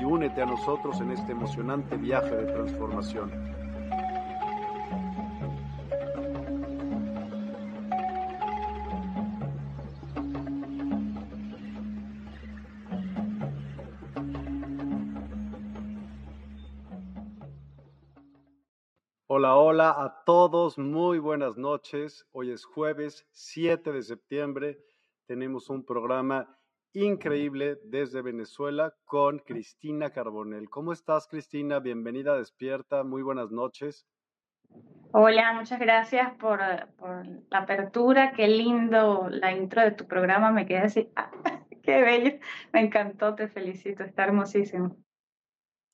y únete a nosotros en este emocionante viaje de transformación. Hola, hola a todos, muy buenas noches. Hoy es jueves 7 de septiembre. Tenemos un programa increíble desde Venezuela con Cristina Carbonel. ¿Cómo estás, Cristina? Bienvenida Despierta. Muy buenas noches. Hola, muchas gracias por, por la apertura. Qué lindo la intro de tu programa. Me quedé así. qué bello. Me encantó. Te felicito. Está hermosísimo.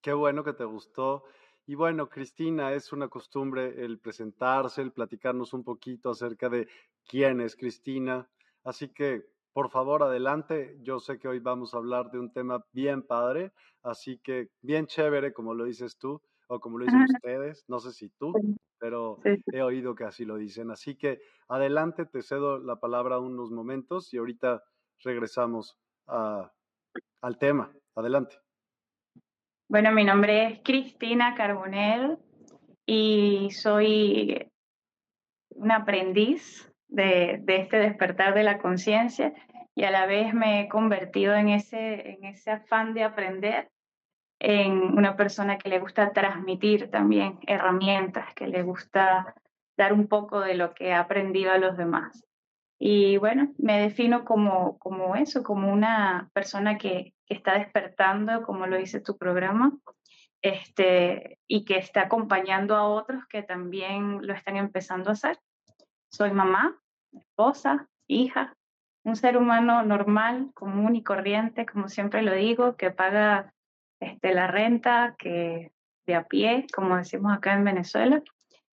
Qué bueno que te gustó. Y bueno, Cristina, es una costumbre el presentarse, el platicarnos un poquito acerca de quién es Cristina. Así que, por favor, adelante. Yo sé que hoy vamos a hablar de un tema bien padre, así que bien chévere, como lo dices tú, o como lo dicen ustedes. No sé si tú, pero he oído que así lo dicen. Así que, adelante, te cedo la palabra unos momentos y ahorita regresamos al tema. Adelante. Bueno, mi nombre es Cristina Carbonell y soy un aprendiz de, este despertar de la conciencia y a la vez me he convertido en ese, en ese afán de aprender en una persona que le gusta transmitir también herramientas, que le gusta dar un poco de lo que ha aprendido a los demás. Y bueno, me defino como, como eso, como una persona que, está despertando, como lo dice tu programa, este, y que está acompañando a otros que también lo están empezando a hacer. Soy mamá, esposa, hija, un ser humano normal, común y corriente, como siempre lo digo, que paga este, la renta, que de a pie, como decimos acá en Venezuela,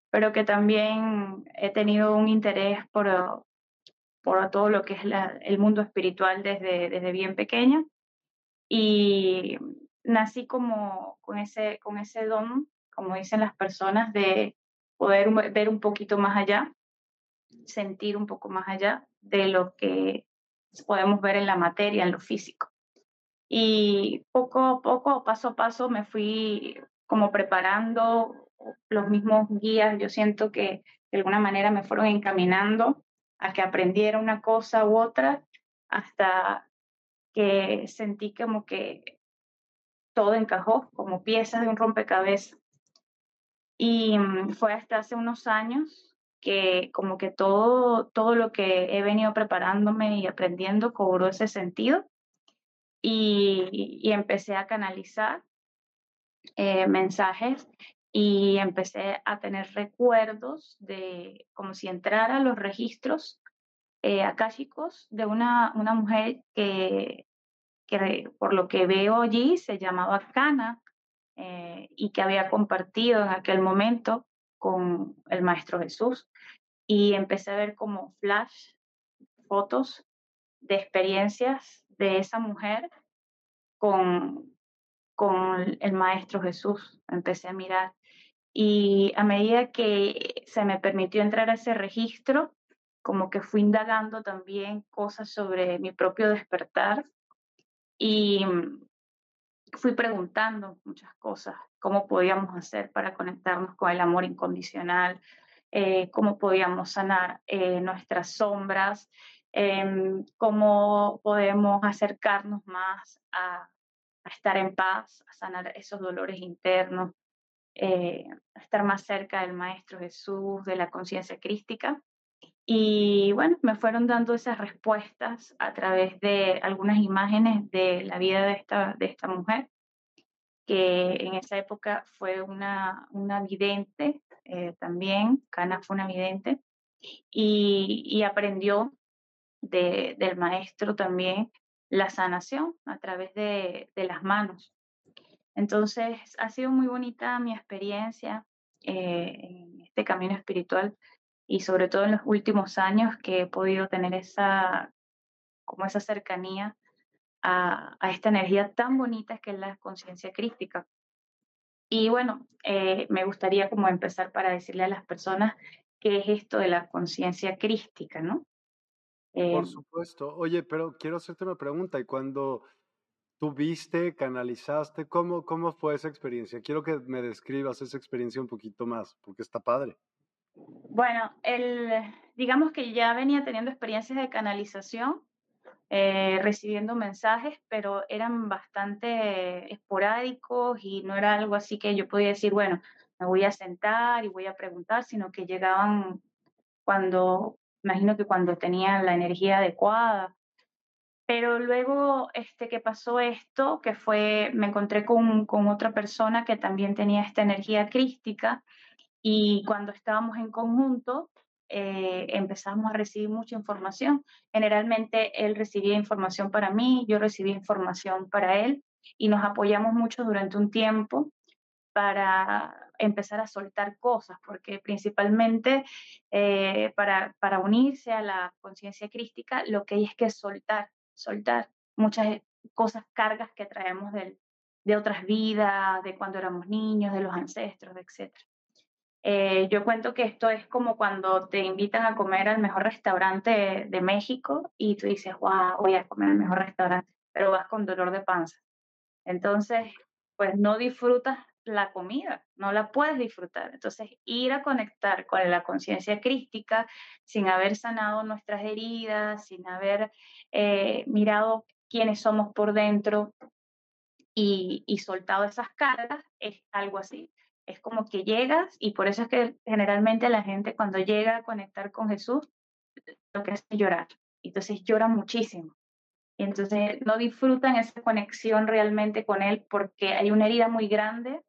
pero que también he tenido un interés por, por todo lo que es el mundo espiritual desde, desde bien pequeña. Y nací como con ese, con ese don, como dicen las personas, de poder ver un poquito más allá, sentir un poco más allá de lo que podemos ver en la materia, en lo físico. Y poco a poco, paso a paso, me fui como preparando los mismos guías. Yo siento que de alguna manera me fueron encaminando a que aprendiera una cosa u otra hasta que sentí como que todo encajó como piezas de un rompecabezas. Y mm, fue hasta hace unos años que como que todo, todo lo que he venido preparándome y aprendiendo cobró ese sentido. Y, y empecé a canalizar eh, mensajes y empecé a tener recuerdos de como si entrara a los registros eh, de una, una mujer que, que, por lo que veo allí se llamaba Cana eh, y que había compartido en aquel momento con el Maestro Jesús. Y empecé a ver como flash fotos de experiencias de esa mujer con, con el Maestro Jesús. Empecé a mirar y a medida que se me permitió entrar a ese registro, como que fui indagando también cosas sobre mi propio despertar y fui preguntando muchas cosas, cómo podíamos hacer para conectarnos con el amor incondicional, eh, cómo podíamos sanar eh, nuestras sombras, em, cómo podemos acercarnos más a, a, estar en paz, a sanar esos dolores internos, eh, estar más cerca del Maestro Jesús, de la conciencia crística. Y bueno, me fueron dando esas respuestas a través de algunas imágenes de la vida de esta, de esta mujer, que en esa época fue una, una vidente eh, también, Cana fue una vidente, y, aprendió de, del maestro también la sanación a través de, de las manos. Entonces, ha sido muy bonita mi experiencia eh, en este camino espiritual y sobre todo en los últimos años que he podido tener esa, como esa cercanía a, esta energía tan bonita que es la conciencia crística. Y bueno, eh, me gustaría como empezar para decirle a las personas qué es esto de la conciencia crística, ¿no? Por eh, supuesto. Oye, pero quiero hacerte una pregunta. Y cuando ¿Tú viste, canalizaste? ¿Cómo, ¿Cómo fue esa experiencia? Quiero que me describas esa experiencia un poquito más, porque está padre. Bueno, el, digamos que ya venía teniendo experiencias de canalización, eh, recibiendo mensajes, pero eran bastante esporádicos y no era algo así que yo podía decir, bueno, me voy a sentar y voy a preguntar, sino que llegaban cuando, imagino que cuando tenía la energía adecuada. Pero luego este, que pasó esto, que fue, me encontré con, con otra persona que también tenía esta energía crística y cuando estábamos en conjunto eh, empezamos a recibir mucha información. Generalmente él recibía información para mí, yo recibía información para él y nos apoyamos mucho durante un tiempo para empezar a soltar cosas, porque principalmente eh, para, para unirse a la conciencia crística lo que hay es que soltar, soltar muchas cosas, cargas que traemos de, de otras vidas, de cuando éramos niños, de los ancestros, etc. Eh, yo cuento que esto es como cuando te invitan a comer al mejor restaurante de, México y tú dices, wow, voy a comer al mejor restaurante, pero vas con dolor de panza. Entonces, pues no disfrutas la comida, no la puedes disfrutar. Entonces, ir a conectar con la conciencia crística sin haber sanado nuestras heridas, sin haber eh, mirado quiénes somos por dentro y, y soltado esas cargas, es algo así. Es como que llegas y por eso es que generalmente la gente cuando llega a conectar con Jesús, lo que hace es llorar. Entonces llora muchísimo. Y entonces no disfrutan esa conexión realmente con Él porque hay una herida muy grande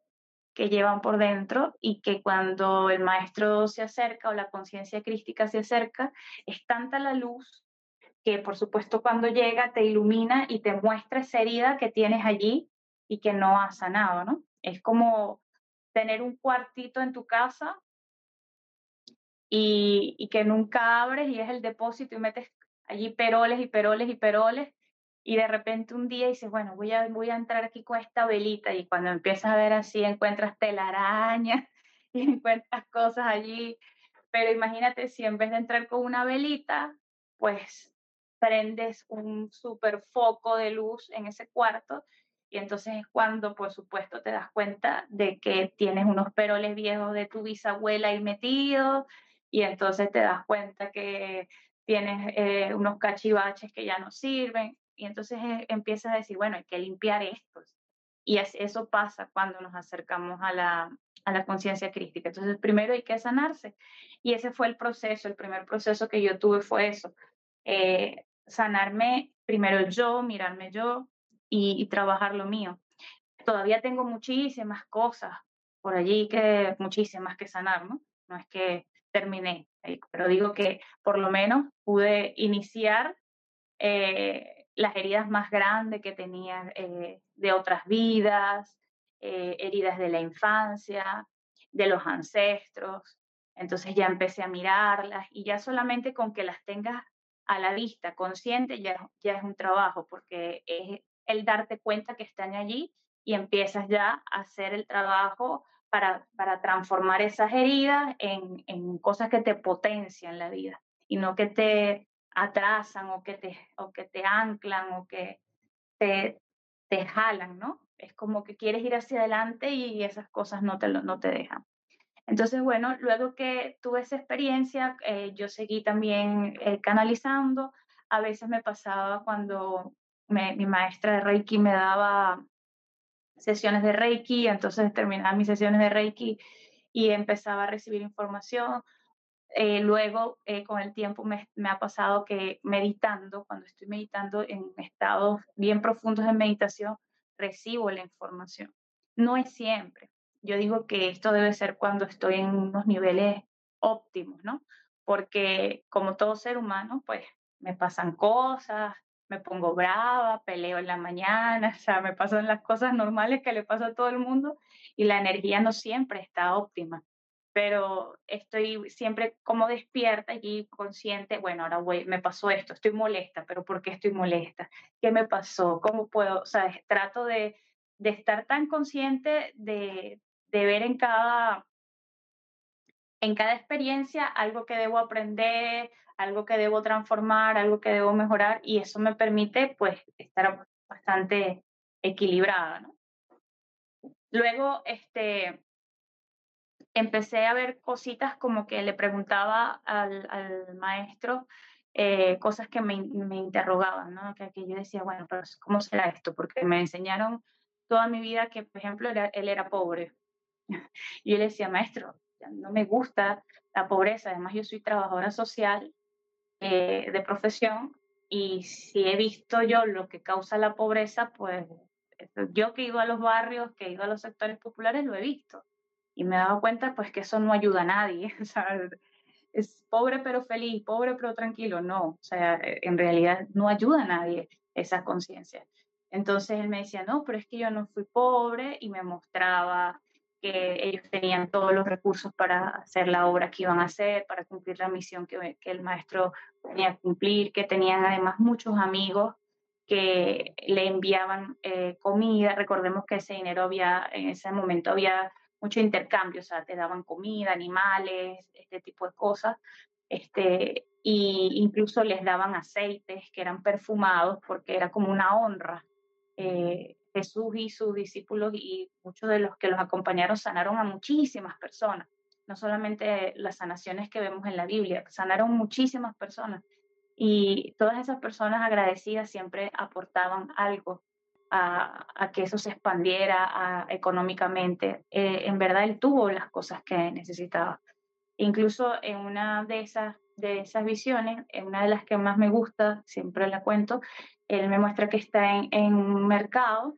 que llevan por dentro y que cuando el maestro se acerca o la conciencia crística se acerca, es tanta la luz que por supuesto cuando llega te ilumina y te muestra esa herida que tienes allí y que no has sanado, ¿no? Es como tener un cuartito en tu casa y, y que nunca abres y es el depósito y metes allí peroles y peroles y peroles y de repente un día dices, bueno, voy a, voy a entrar aquí con esta velita y cuando empiezas a ver así encuentras telaraña y encuentras cosas allí, pero imagínate si en vez de entrar con una velita, pues prendes un super foco de luz en ese cuarto y entonces es cuando, por supuesto, te das cuenta de que tienes unos peroles viejos de tu bisabuela ahí metidos y entonces te das cuenta que tienes eh, unos cachivaches que ya no sirven. Y entonces eh, empiezas a decir, bueno, hay que limpiar estos. Y eso pasa cuando nos acercamos a la, a la conciencia crítica. Entonces, primero hay que sanarse. Y ese fue el proceso, el primer proceso que yo tuve fue eso. Eh, sanarme primero yo, mirarme yo y, trabajar lo mío. Todavía tengo muchísimas cosas por allí que muchísimas que sanar, ¿no? No es que terminé, pero digo que por lo menos pude iniciar eh, las heridas más grandes que tenía eh, de otras vidas, eh, heridas de la infancia, de los ancestros. Entonces ya empecé a mirarlas y ya solamente con que las tengas a la vista, consciente, ya, ya es un trabajo, porque es el darte cuenta que están allí y empiezas ya a hacer el trabajo para, para transformar esas heridas en, en, cosas que te potencian la vida y no que te atrasan o que te, o que te anclan o que te, te jalan, ¿no? Es como que quieres ir hacia adelante y esas cosas no te, no te dejan. Entonces, bueno, luego que tuve esa experiencia, eh, yo seguí también eh, canalizando. A veces me pasaba cuando mi maestra de Reiki me daba sesiones de Reiki, entonces terminaba mis sesiones de Reiki y empezaba a recibir información. Eh, luego, eh, con el tiempo, me, me, ha pasado que meditando, cuando estoy meditando en estados bien profundos de meditación, recibo la información. No es siempre. Yo digo que esto debe ser cuando estoy en unos niveles óptimos, ¿no? Porque como todo ser humano, pues me pasan cosas, me pongo brava, peleo en la mañana, o sea, me pasan las cosas normales que le pasa a todo el mundo y la energía no siempre está óptima, pero estoy siempre como despierta y consciente, bueno, ahora me pasó esto, estoy molesta, pero ¿por qué estoy molesta? ¿Qué me pasó? ¿Cómo puedo? O sea, trato de, de estar tan consciente de, de ver en cada en cada experiencia algo que debo aprender, algo que debo transformar, algo que debo mejorar y eso me permite pues estar bastante equilibrada. Luego, este, empecé a ver cositas como que le preguntaba al, maestro eh, cosas que me, me interrogaban, ¿no? Que, que, yo decía, bueno, pero ¿cómo será esto? Porque me enseñaron toda mi vida que, por ejemplo, él era pobre. Y yo le decía, maestro, no me gusta la pobreza, además yo soy trabajadora social eh, de profesión y si he visto yo lo que causa la pobreza, pues yo que he a los barrios, que he a los sectores populares, lo he visto. Y me he dado cuenta pues que eso no ayuda a nadie, es pobre pero feliz, pobre pero tranquilo, no, o sea, en realidad no ayuda a nadie esa conciencia. Entonces él me decía, no, pero es que yo no fui pobre y me mostraba que ellos tenían todos los recursos para hacer la obra que iban a hacer, para cumplir la misión que, el maestro tenía que cumplir, que tenían además muchos amigos que le enviaban eh, comida. Recordemos que ese dinero había, en ese momento había mucho intercambio, o sea, te daban comida, animales, este tipo de cosas. Este, y incluso les daban aceites que eran perfumados porque era como una honra. Eh, Jesús y sus discípulos y muchos de los que los acompañaron sanaron a muchísimas personas, no solamente las sanaciones que vemos en la Biblia, sanaron muchísimas personas y todas esas personas agradecidas siempre aportaban algo a, que eso se expandiera económicamente. Eh, en verdad él tuvo las cosas que necesitaba. Incluso en una de esas, de esas visiones, en una de las que más me gusta, siempre la cuento, él me muestra que está en, un mercado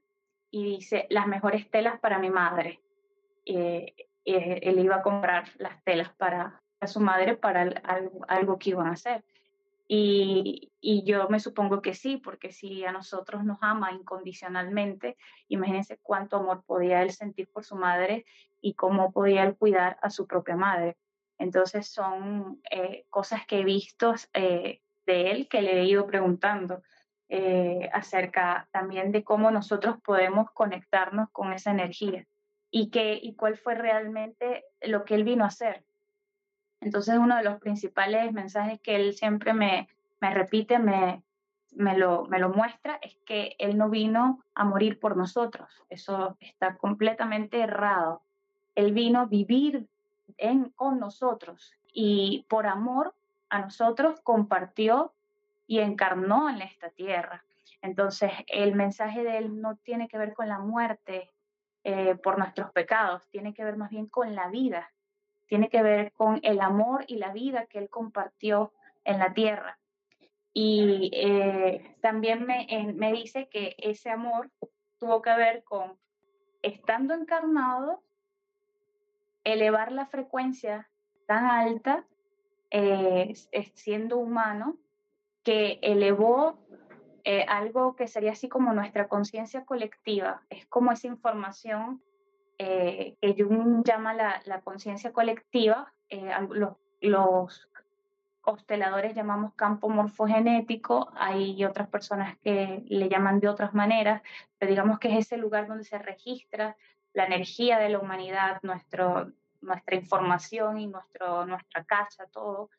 y dice las mejores telas para mi madre. Eh, eh, él iba a comprar las telas para, su madre para algo, que iban a hacer. Y, y, yo me supongo que sí, porque si a nosotros nos ama incondicionalmente, imagínense cuánto amor podía él sentir por su madre y cómo podía él cuidar a su propia madre. Entonces son eh, cosas que he visto de él que le he ido preguntando. Eh, acerca también de cómo nosotros podemos conectarnos con esa energía y, qué, y cuál fue realmente lo que él vino a hacer. Entonces uno de los principales mensajes que él siempre me, me repite, me, me, lo, me lo muestra, es que él no vino a morir por nosotros. Eso está completamente errado. Él vino a vivir con nosotros y por amor a nosotros compartió y encarnó en esta tierra. Entonces, el mensaje de él no tiene que ver con la muerte eh, por nuestros pecados, tiene que ver más bien con la vida, tiene que ver con el amor y la vida que él compartió en la tierra. Y eh, también me, me dice que ese amor tuvo que ver con estando encarnado elevar la frecuencia tan alta, eh, siendo humano, que elevó eh, algo que sería así como nuestra conciencia colectiva. Es como esa información eh, que Jung llama la, conciencia colectiva. los, los consteladores llamamos campo morfogenético, hay otras personas que le llaman de otras maneras, pero digamos que es ese lugar donde se registra la energía de la humanidad, nuestro, nuestra información y nuestro, nuestra casa, todo.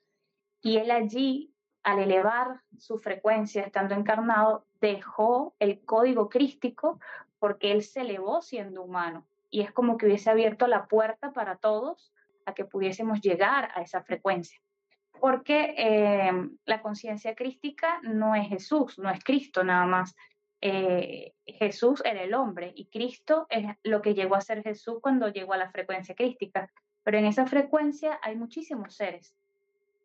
Y él allí, al elevar su frecuencia estando encarnado, dejó el código crístico porque él se elevó siendo humano. Y es como que hubiese abierto la puerta para todos a que pudiésemos llegar a esa frecuencia porque eh, la conciencia crística no es Jesús, no es Cristo nada más. Eh, Jesús era el hombre y Cristo es lo que llegó a ser Jesús cuando llegó a la frecuencia crística. Pero en esa frecuencia hay muchísimos seres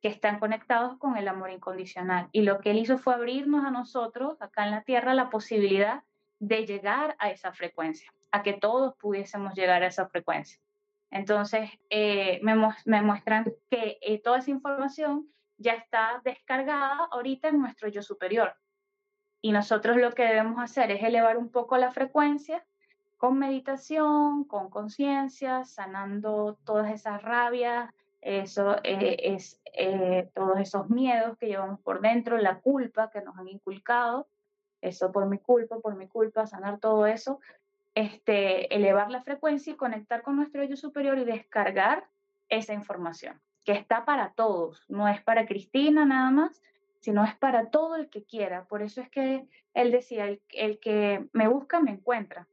que están conectados con el amor incondicional. Y lo que él hizo fue abrirnos a nosotros, acá en la tierra, la posibilidad de llegar a esa frecuencia, a que todos pudiésemos llegar a esa frecuencia. Entonces, eh, me, me, muestran que eh, toda esa información ya está descargada ahorita en nuestro yo superior. Y nosotros lo que debemos hacer es elevar un poco la frecuencia con meditación, con conciencia, sanando todas esas rabias, eso eh, es todos esos miedos que llevamos por dentro, la culpa que nos han inculcado, eso por mi culpa, por mi culpa, sanar todo eso este, elevar la frecuencia y conectar con nuestro yo superior y descargar esa información, que está para todos, no es para Cristina nada más, sino es para todo el que quiera. Por eso es que él decía, el, que me busca me encuentra,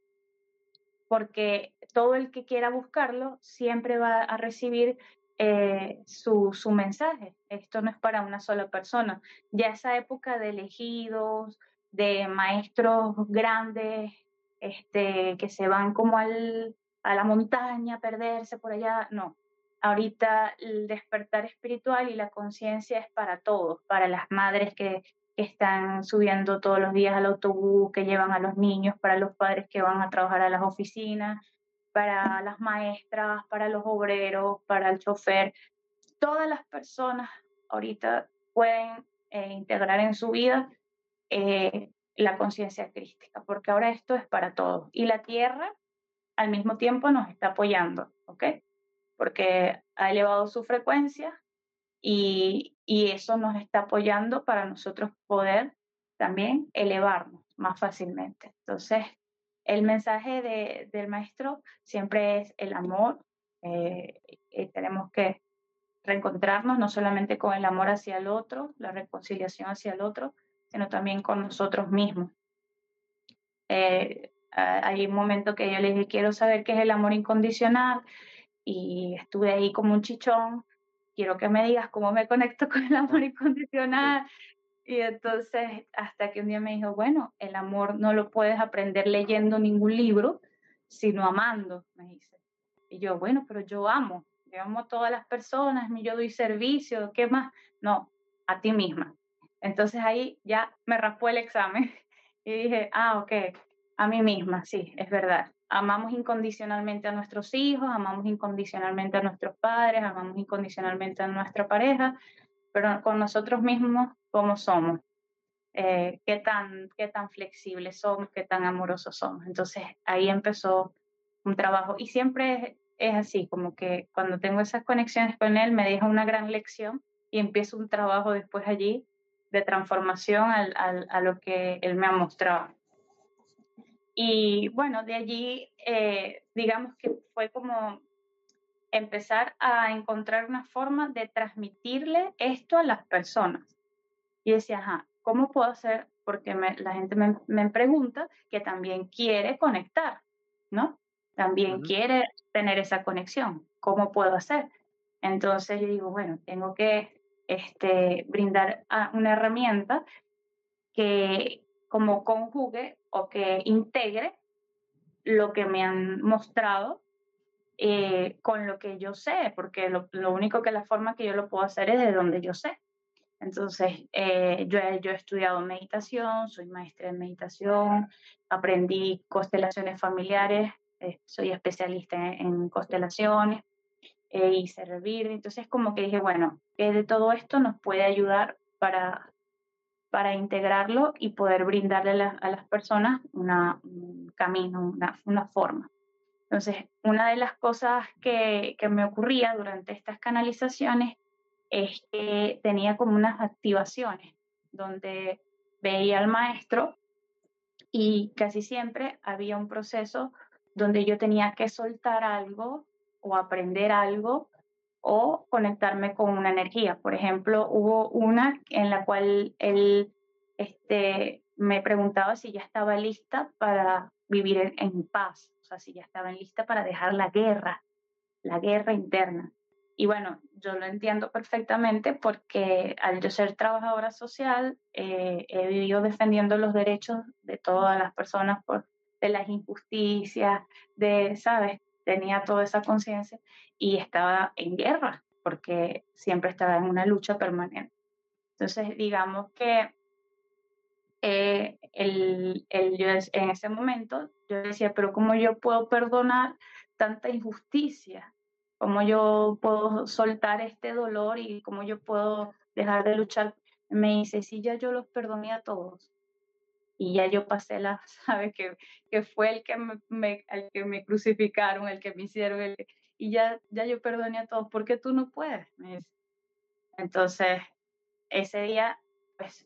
porque todo el que quiera buscarlo siempre va a recibir eh, su, su, mensaje. Esto no es para una sola persona. Ya esa época de elegidos, de maestros grandes, este, que se van como al, a la montaña a perderse por allá, no. Ahorita el despertar espiritual y la conciencia es para todos, para las madres que, están subiendo todos los días al autobús, que llevan a los niños, para los padres que van a trabajar a las oficinas, para las maestras, para los obreros, para el chofer. Todas las personas ahorita pueden eh, integrar en su vida eh, la conciencia crística, porque ahora esto es para todos. Y la Tierra al mismo tiempo nos está apoyando, ¿ok? Porque ha elevado su frecuencia y, y eso nos está apoyando para nosotros poder también elevarnos más fácilmente. Entonces, el mensaje de, del maestro siempre es el amor. Eh, y tenemos que reencontrarnos no solamente con el amor hacia el otro, la reconciliación hacia el otro, sino también con nosotros mismos. Eh, hay un momento que yo le dije, quiero saber qué es el amor incondicional y estuve ahí como un chichón, quiero que me digas cómo me conecto con el amor incondicional. Y entonces, hasta que un día me dijo, bueno, el amor no lo puedes aprender leyendo ningún libro, sino amando, me dice. Y yo, bueno, pero yo amo, yo amo a todas las personas, yo doy servicio, ¿qué más? No, a ti misma. Entonces ahí ya me raspó el examen y dije, ah, ok, a mí misma, sí, es verdad. Amamos incondicionalmente a nuestros hijos, amamos incondicionalmente a nuestros padres, amamos incondicionalmente a nuestra pareja, pero con nosotros mismos, ¿cómo somos? Eh, ¿qué, tan, ¿Qué tan flexibles somos? ¿Qué tan amorosos somos? Entonces ahí empezó un trabajo y siempre es así, como que cuando tengo esas conexiones con él me deja una gran lección y empiezo un trabajo después allí de transformación al, al, a lo que él me ha mostrado. Y bueno, de allí, eh, digamos que fue como empezar a encontrar una forma de transmitirle esto a las personas. Y decía, ajá, ¿cómo puedo hacer? Porque la gente me, me, pregunta que también quiere conectar, ¿no? También quiere tener esa conexión. ¿Cómo puedo hacer? Entonces yo digo, bueno, tengo que este, brindar una herramienta que como conjugue o que integre lo que me han mostrado eh, con lo que yo sé, porque lo, único que la forma que yo lo puedo hacer es de donde yo sé. Entonces, eh, yo, yo he estudiado meditación, soy maestra en meditación, aprendí constelaciones familiares, eh, soy especialista en, en constelaciones, eh, y servir. Entonces como que dije, bueno, ¿qué de todo esto nos puede ayudar para, para integrarlo y poder brindarle a, las personas una, un camino, una, una, forma? Entonces, una de las cosas que, que me ocurría durante estas canalizaciones es que tenía como unas activaciones donde veía al maestro y casi siempre había un proceso donde yo tenía que soltar algo o aprender algo o conectarme con una energía. Por ejemplo, hubo una en la cual él este, me preguntaba si ya estaba lista para vivir en, paz, o sea, si ya estaba lista para dejar la guerra, la guerra interna. Y bueno, yo lo entiendo perfectamente porque al yo ser trabajadora social, eh, he vivido defendiendo los derechos de todas las personas por, de las injusticias, de, ¿sabes? Tenía toda esa conciencia y estaba en guerra porque siempre estaba en una lucha permanente. Entonces, digamos que eh, el, el, yo en ese momento yo decía, pero ¿cómo yo puedo perdonar tanta injusticia? ¿Cómo yo puedo soltar este dolor y cómo yo puedo dejar de luchar? Me dice, sí, ya yo los perdoné a todos. Y ya yo pasé la, ¿sabes? Que, que fue el que me, el que me crucificaron, el que me hicieron, y ya, ya yo perdoné a todos. ¿Por qué tú no puedes? Entonces, ese día, pues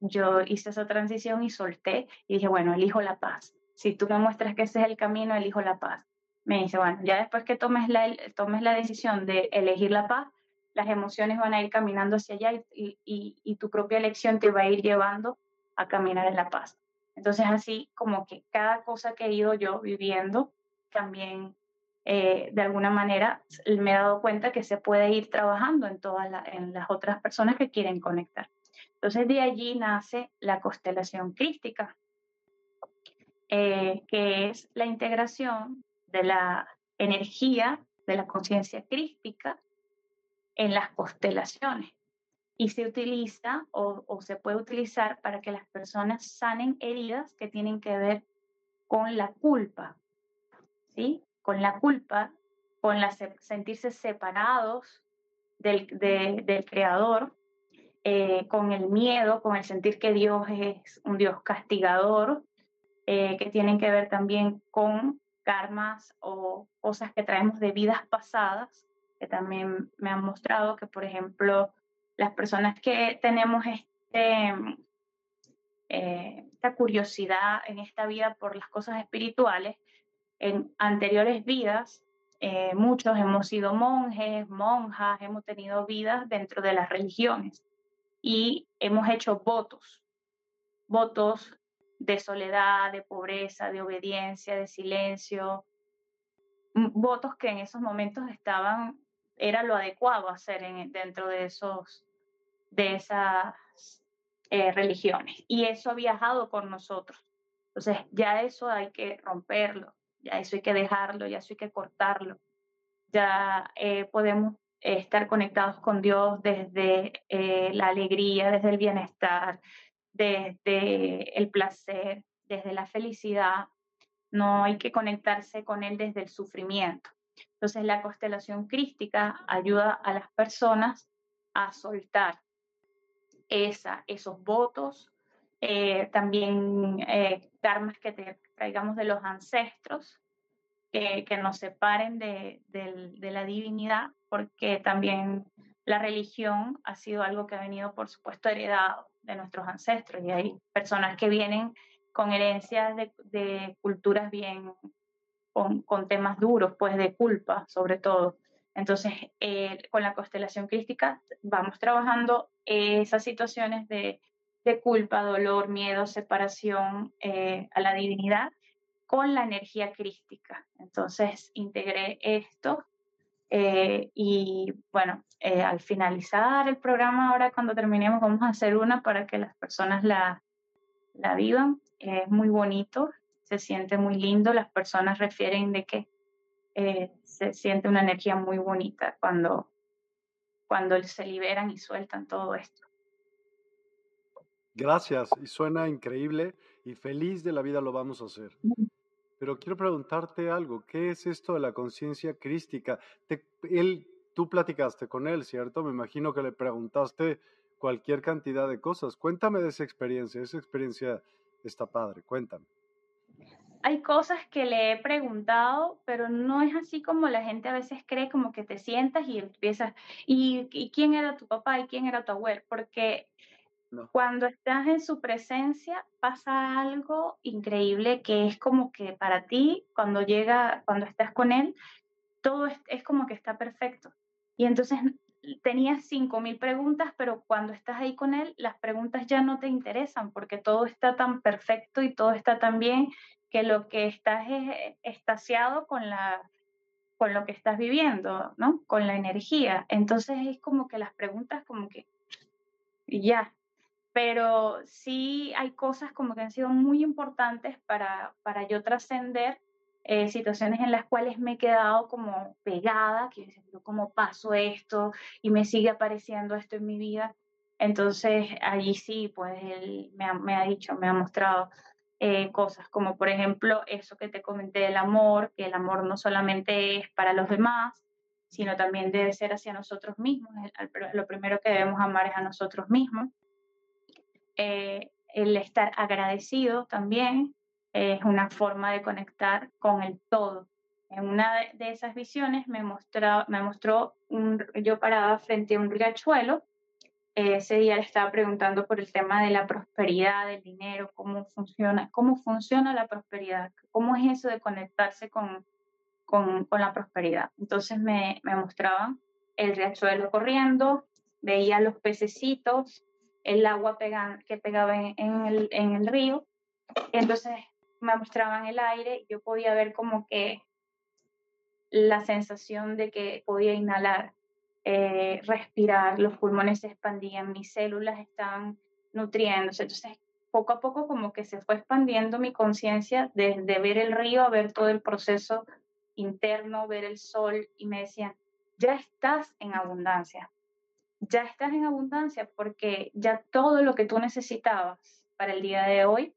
yo hice esa transición y solté y dije, bueno, elijo la paz. Si tú me muestras que ese es el camino, elijo la paz me dice, bueno, ya después que tomes la, tomes la decisión de elegir la paz, las emociones van a ir caminando hacia allá y, y, tu propia elección te va a ir llevando a caminar en la paz. Entonces así como que cada cosa que he ido yo viviendo, también eh, de alguna manera me he dado cuenta que se puede ir trabajando en todas las otras personas que quieren conectar. Entonces de allí nace la constelación crística, eh, que es la integración de la energía de la conciencia crística en las constelaciones y se utiliza o, se puede utilizar para que las personas sanen heridas que tienen que ver con la culpa, ¿sí? Con la culpa, con la sentirse separados del, del creador, eh, con el miedo, con el sentir que Dios es un Dios castigador, eh, que tienen que ver también con karmas o cosas que traemos de vidas pasadas, que también me han mostrado que, por ejemplo, las personas que tenemos este, eh, esta curiosidad en esta vida por las cosas espirituales, en anteriores vidas, eh, muchos hemos sido monjes, monjas, hemos tenido vidas dentro de las religiones y hemos hecho votos, votos de soledad, de pobreza, de obediencia, de silencio, votos que en esos momentos estaban, era lo adecuado hacer en, dentro de, esos, de esas eh, religiones. Y eso ha viajado con nosotros. Entonces, ya eso hay que romperlo, ya eso hay que dejarlo, ya eso hay que cortarlo. Ya eh, podemos estar conectados con Dios desde eh, la alegría, desde el bienestar, desde el placer, desde la felicidad, no hay que conectarse con él desde el sufrimiento. Entonces la constelación crística ayuda a las personas a soltar esa, esos votos, eh, también eh, que traigamos de los ancestros, que nos separen de la divinidad, porque también la religión ha sido algo que ha venido, por supuesto, heredado de nuestros ancestros y hay personas que vienen con herencias de, culturas bien, con, temas duros, pues de culpa sobre todo. Entonces, eh, con la constelación crística vamos trabajando esas situaciones de, culpa, dolor, miedo, separación eh, a la divinidad con la energía crística. Entonces, integré esto eh, y bueno, eh, al finalizar el programa, ahora cuando terminemos, vamos a hacer una para que las personas la, la vivan. es muy bonito, se siente muy lindo. Las personas refieren de que eh, se siente una energía muy bonita cuando, cuando se liberan y sueltan todo esto. Gracias, y suena increíble y feliz de la vida lo vamos a hacer. Pero quiero preguntarte algo. ¿Qué es esto de la conciencia crística? él, tú platicaste con él, ¿cierto? Me imagino que le preguntaste cualquier cantidad de cosas. Cuéntame de esa experiencia. Esa experiencia está padre. Cuéntame. Hay cosas que le he preguntado, pero no es así como la gente a veces cree, como que te sientas y empiezas, ¿y, y quién era tu papá y quién era tu abuelo? Porque cuando estás en su presencia pasa algo increíble que es como que para ti, cuando llega, cuando estás con él, todo es, como que está perfecto. Y entonces tenías cinco mil preguntas, pero cuando estás ahí con él, las preguntas ya no te interesan porque todo está tan perfecto y todo está tan bien que lo que estás es estaciado con la con lo que estás viviendo, ¿no? Con la energía. Entonces es como que las preguntas como que ya, pero sí hay cosas como que han sido muy importantes para, para yo trascender eh, situaciones en las cuales me he quedado como pegada, que yo cómo paso esto y me sigue apareciendo esto en mi vida. Entonces allí sí, pues él me ha, me ha dicho, me ha mostrado eh, cosas como por ejemplo eso que te comenté del amor, que el amor no solamente es para los demás, sino también debe ser hacia nosotros mismos. Lo primero que debemos amar es a nosotros mismos. Eh, el estar agradecido también es una forma de conectar con el todo. En una de esas visiones me, mostró, me mostró yo parada frente a un riachuelo. ese día le estaba preguntando por el tema de la prosperidad, del dinero, cómo funciona, cómo funciona la prosperidad, cómo es eso de conectarse con, con, con la prosperidad. Entonces me, me mostraban el riachuelo corriendo, veía los pececitos, el agua que pegaba en, el, río. Entonces me mostraban el aire, yo podía ver como que la sensación de que podía inhalar, eh, respirar, los pulmones se expandían, mis células estaban nutriéndose. Entonces, poco a poco como que se fue expandiendo mi conciencia desde ver el río a ver todo el proceso interno, ver el sol y me decían, ya estás en abundancia, ya estás en abundancia porque ya todo lo que tú necesitabas para el día de hoy,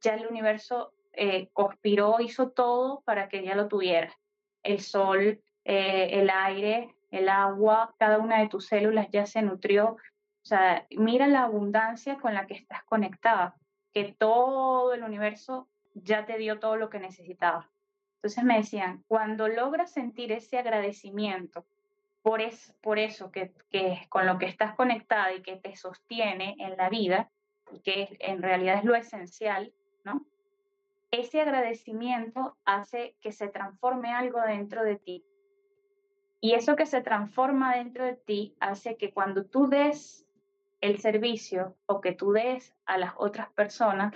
ya el universo eh, conspiró, hizo todo para que ya lo tuvieras. El sol, eh, el aire, el agua, cada una de tus células ya se nutrió. O sea, mira la abundancia con la que estás conectada, que todo el universo ya te dio todo lo que necesitabas. Entonces me decían, cuando logras sentir ese agradecimiento por, es, por eso que, que con lo que estás conectada y que te sostiene en la vida, y que en realidad es lo esencial, ¿no? Ese agradecimiento hace que se transforme algo dentro de ti. Y eso que se transforma dentro de ti hace que cuando tú des el servicio o que tú des a las otras personas,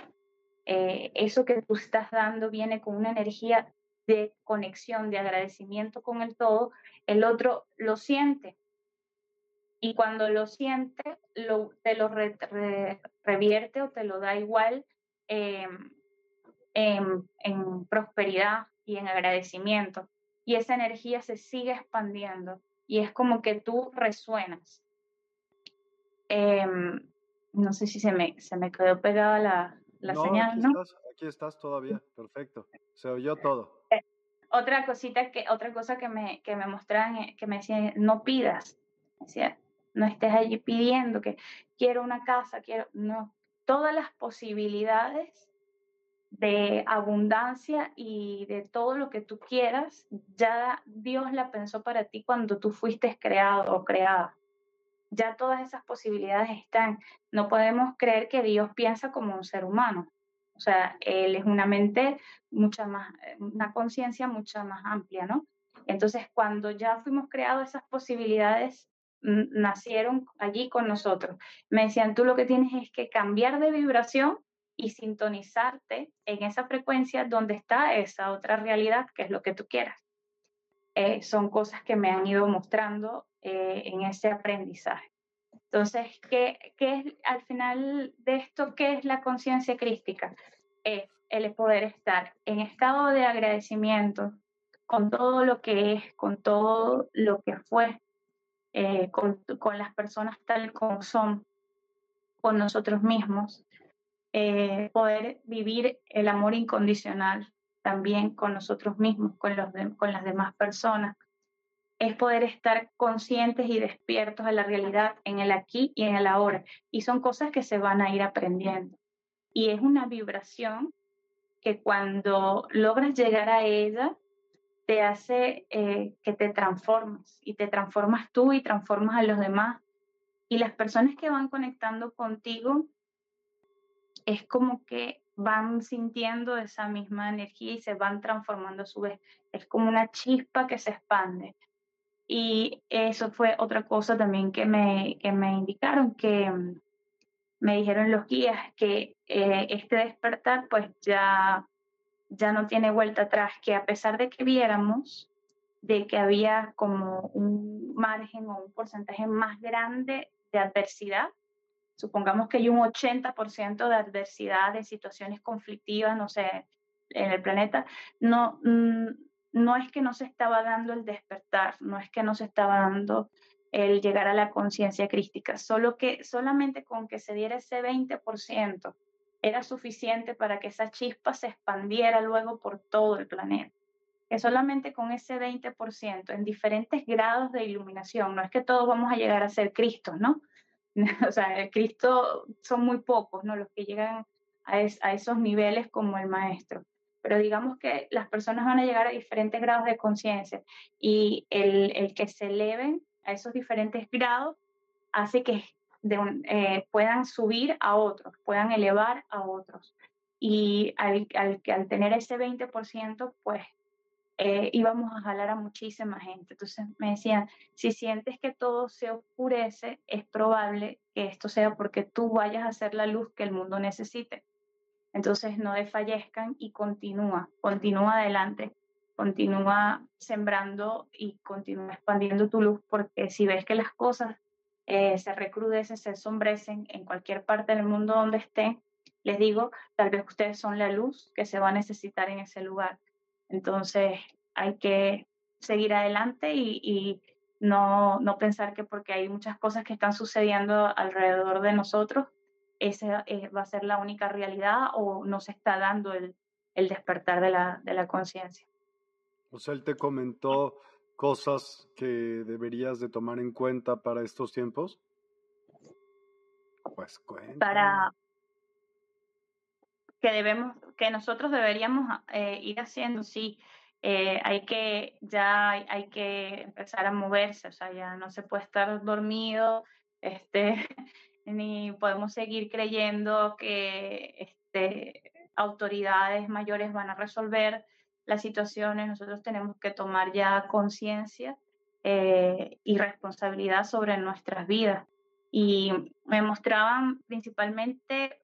eh, eso que tú estás dando viene con una energía de conexión, de agradecimiento con el todo, el otro lo siente. Y cuando lo siente, lo, te lo revierte o te lo da igual em, en, prosperidad y en agradecimiento. Y esa energía se sigue expandiendo y es como que tú resuenas. Em, no sé si se me, se me quedó pegada la, la señal, ¿no? aquí estás todavía, perfecto. Se oyó todo otra cosita que, otra cosa que me, que me mostraban, eh, que me decían, no pidas, decía, no estés allí pidiendo que quiero una casa, quiero, no, todas las posibilidades de abundancia y de todo lo que tú quieras, ya Dios la pensó para ti cuando tú fuiste creado o creada. Ya todas esas posibilidades están. No podemos creer que Dios piensa como un ser humano. O sea, él es una mente mucha más, eh, una conciencia mucho más amplia, ¿no? Entonces, cuando ya fuimos creados, esas posibilidades nacieron allí con nosotros. Me decían, tú lo que tienes es que cambiar de vibración y sintonizarte en esa frecuencia donde está esa otra realidad, que es lo que tú quieras. Eh, son cosas que me han ido mostrando eh, en ese aprendizaje. Entonces, ¿qué, ¿qué, es al final de esto? ¿Qué es la conciencia crística? Es el poder estar en estado de agradecimiento con todo lo que es, con todo lo que fue, eh, con, con, las personas tal como son, con nosotros mismos, eh, poder vivir el amor incondicional, también con nosotros mismos, con, los con las demás personas. Es poder estar conscientes y despiertos a la realidad en el aquí y en el ahora. Y son cosas que se van a ir aprendiendo. Y es una vibración que cuando logras llegar a ella, te hace eh, que te transformes y te transformas tú y transformas a los demás. Y las personas que van conectando contigo es como que van sintiendo esa misma energía y se van transformando a su vez. Es como una chispa que se expande. Y eso fue otra cosa también que me, que me indicaron, que mm, me dijeron los guías que eh, este despertar pues ya, ya no tiene vuelta atrás, que a pesar de que viéramos de que había como un margen o un porcentaje más grande de adversidad, supongamos que hay un 80% de adversidad, de situaciones conflictivas, no sé, en el planeta, no, mm, no es que no se estaba dando el despertar, no es que no se estaba dando el llegar a la conciencia crística, solo que solamente con que se diera ese 20% era suficiente para que esa chispa se expandiera luego por todo el planeta. Que solamente con ese 20% en diferentes grados de iluminación, no es que todos vamos a llegar a ser Cristo, ¿no? o sea, el Cristo son muy pocos, ¿no? Los que llegan a, a, esos niveles como el maestro. Pero digamos que las personas van a llegar a diferentes grados de conciencia y el, el, que se eleven a esos diferentes grados hace que eh, puedan subir a otros, puedan elevar a otros. Y al, al, al tener ese 20%, pues eh, íbamos a jalar a muchísima gente. Entonces me decían, si sientes que todo se oscurece, es probable que esto sea porque tú vayas a ser la luz que el mundo necesite. Entonces no desfallezcan y continúa, continúa adelante, continúa sembrando y continúa expandiendo tu luz porque si ves que las cosas eh, se recrudecen, se sombrecen en cualquier parte del mundo donde estén, les digo, tal vez ustedes son la luz que se va a necesitar en ese lugar. Entonces hay que seguir adelante y, no, no, pensar que porque hay muchas cosas que están sucediendo alrededor de nosotros, esa eh, va a ser la única realidad o no se está dando el, el despertar de la, de la conciencia. O sea, él te comentó cosas que deberías de tomar en cuenta para estos tiempos. Pues cuenta. Para, que debemos, que nosotros deberíamos eh, ir haciendo, sí, eh, hay que, ya hay, que empezar a moverse, o sea, ya no se puede estar dormido, este, ni podemos seguir creyendo que este, autoridades mayores van a resolver las situaciones, nosotros tenemos que tomar ya conciencia eh, y responsabilidad sobre nuestras vidas. Y me mostraban principalmente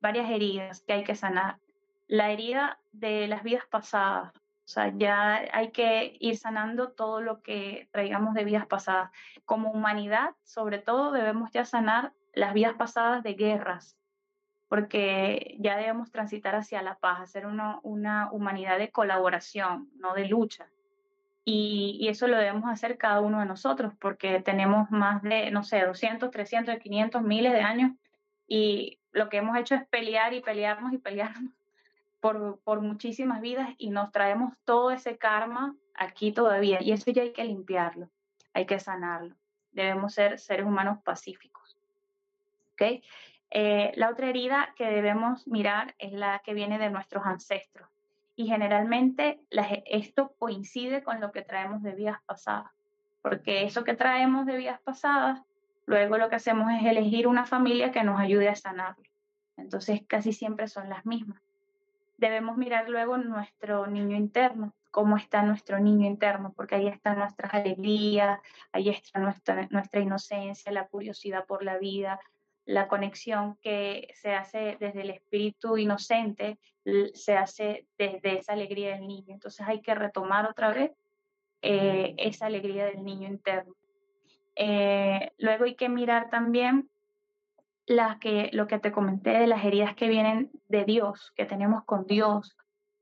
varias heridas que hay que sanar. La herida de las vidas pasadas, o sea, ya hay que ir sanando todo lo que traigamos de vidas pasadas. Como humanidad, sobre todo, debemos ya sanar las vidas pasadas de guerras, porque ya debemos transitar hacia la paz, hacer una, una humanidad de colaboración, no de lucha. Y, y, eso lo debemos hacer cada uno de nosotros, porque tenemos más de, no sé, 200, 300, 500, miles de años y lo que hemos hecho es pelear y pelearnos y pelearnos por, por muchísimas vidas y nos traemos todo ese karma aquí todavía y eso ya hay que limpiarlo, hay que sanarlo. Debemos ser seres humanos pacíficos. ¿Okay? Eh, la otra herida que debemos mirar es la que viene de nuestros ancestros y generalmente esto coincide con lo que traemos de vidas pasadas, porque eso que traemos de vidas pasadas Luego lo que hacemos es elegir una familia que nos ayude a sanarlo. Entonces casi siempre son las mismas. Debemos mirar luego nuestro niño interno, cómo está nuestro niño interno, porque ahí están nuestras alegrías, ahí está nuestra, nuestra inocencia, la curiosidad por la vida, la conexión que se hace desde el espíritu inocente, se hace desde esa alegría del niño. Entonces hay que retomar otra vez eh, esa alegría del niño interno. Eh, luego hay que mirar también que, lo que te comenté de las heridas que vienen de Dios, que tenemos con Dios,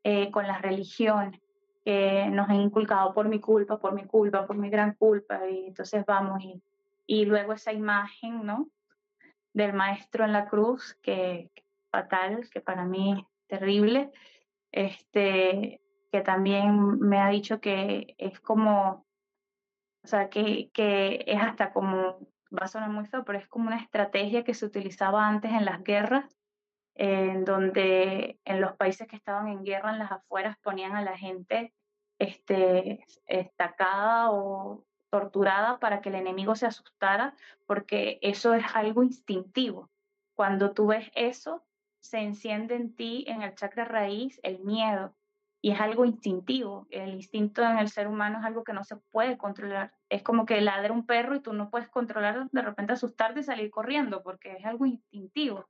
eh, con la religión, que nos han inculcado por mi culpa, por mi culpa, por mi gran culpa, y entonces vamos y, y luego esa imagen, ¿no? Del maestro en la cruz, que fatal, que para mí terrible, este, que también me ha dicho que es como, o sea, que, que es hasta como, va a sonar muy feo, pero es como una estrategia que se utilizaba antes en las guerras, en donde en los países que estaban en guerra, en las afueras, ponían a la gente este, estacada o torturada para que el enemigo se asustara, porque eso es algo instintivo. Cuando tú ves eso, se enciende en ti, en el chakra raíz, el miedo. Y es algo instintivo. El instinto en el ser humano es algo que no se puede controlar. Es como que ladra un perro y tú no puedes controlar de repente asustarte y salir corriendo porque es algo instintivo.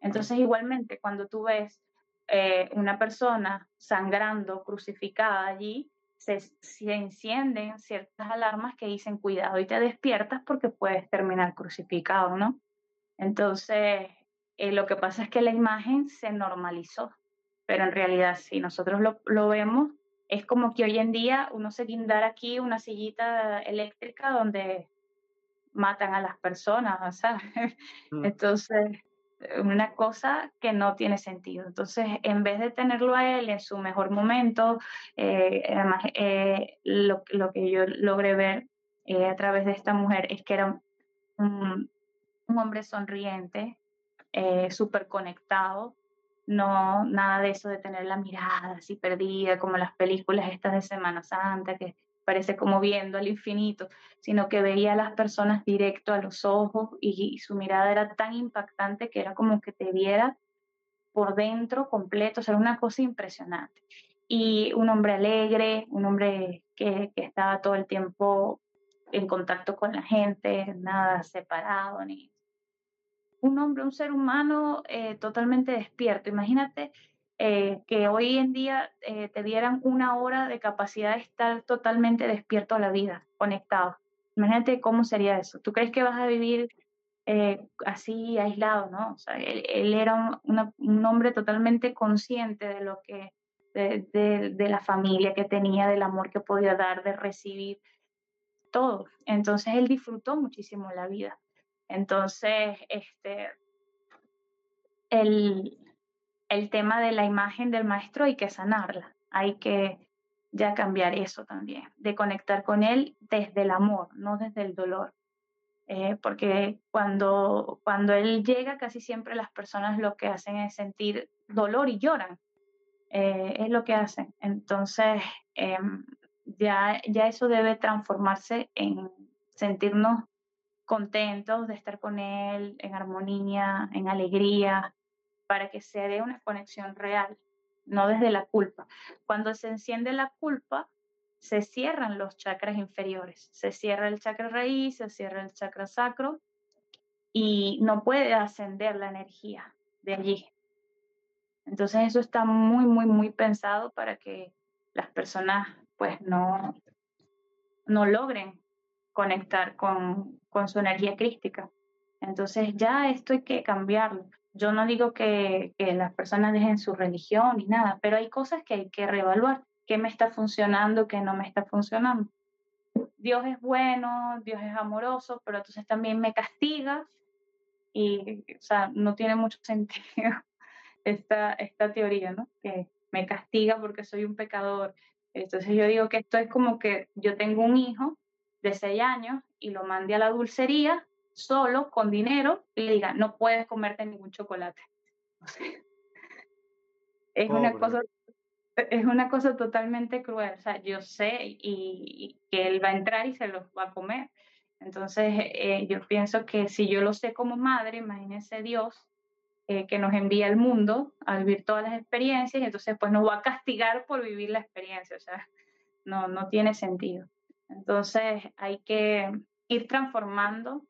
Entonces, igualmente, cuando tú ves eh, una persona sangrando, crucificada allí, se, encienden ciertas alarmas que dicen cuidado y te despiertas porque puedes terminar crucificado, ¿no? Entonces, eh, lo que pasa es que la imagen se normalizó, pero en realidad si nosotros lo, lo vemos, es como que hoy en día uno se guindar aquí una sillita eléctrica donde matan a las personas, ¿sabes? Mm. Entonces, una cosa que no tiene sentido. Entonces, en vez de tenerlo a él en su mejor momento, eh, además, eh, lo, lo, que yo logré ver eh, a través de esta mujer es que era un, un hombre sonriente, súper conectado, no nada de eso de tener la mirada así perdida, como las películas estas de Semana Santa, que parece como viendo al infinito, sino que veía a las personas directo a los ojos y, su mirada era tan impactante que era como que te viera por dentro completo, o sea, una cosa impresionante. Y un hombre alegre, un hombre que, que estaba todo el tiempo en contacto con la gente, nada separado, ni un hombre, un ser humano eh, totalmente despierto. Imagínate eh, que hoy en día eh, te dieran una hora de capacidad de estar totalmente despierto a la vida, conectado. Imagínate cómo sería eso. ¿Tú crees que vas a vivir eh, así aislado, no? Él, era un, hombre totalmente consciente de lo que, de, de, la familia que tenía, del amor que podía dar, de recibir todo. Entonces él disfrutó muchísimo la vida. Entonces, este, el, el tema de la imagen del maestro hay que sanarla, hay que ya cambiar eso también, de conectar con él desde el amor, no desde el dolor. Eh, porque cuando, cuando él llega, casi siempre las personas lo que hacen es sentir dolor y lloran. Eh, es lo que hacen. Entonces, em, ya, ya eso debe transformarse en sentirnos contentos de estar con él, en armonía, en alegría, para que se dé una conexión real, no desde la culpa. Cuando se enciende la culpa, se cierran los chakras inferiores, se cierra el chakra raíz, se cierra el chakra sacro y no puede ascender la energía de allí. Entonces eso está muy, muy, muy pensado para que las personas pues no, no logren conectar con, con su energía crística. Entonces ya esto hay que cambiarlo. Yo no digo que, las personas dejen su religión ni nada, pero hay cosas que hay que reevaluar. ¿Qué me está funcionando, qué no me está funcionando? Dios es bueno, Dios es amoroso, pero entonces también me castiga y, o sea, no tiene mucho sentido esta, esta teoría, ¿no? Que me castiga porque soy un pecador. Entonces yo digo que esto es como que yo tengo un hijo de seis años y lo mandé a la dulcería solo con dinero y le diga, no puedes comerte ningún chocolate. es una cosa es una cosa totalmente cruel. O sea, yo sé y, que él va a entrar y se los va a comer. Entonces, eh, yo pienso que si yo lo sé como madre, imagínese Dios eh, que nos envía al mundo a vivir todas las experiencias y entonces pues nos va a castigar por vivir la experiencia. O sea, no, no tiene sentido. Entonces, hay que ir transformando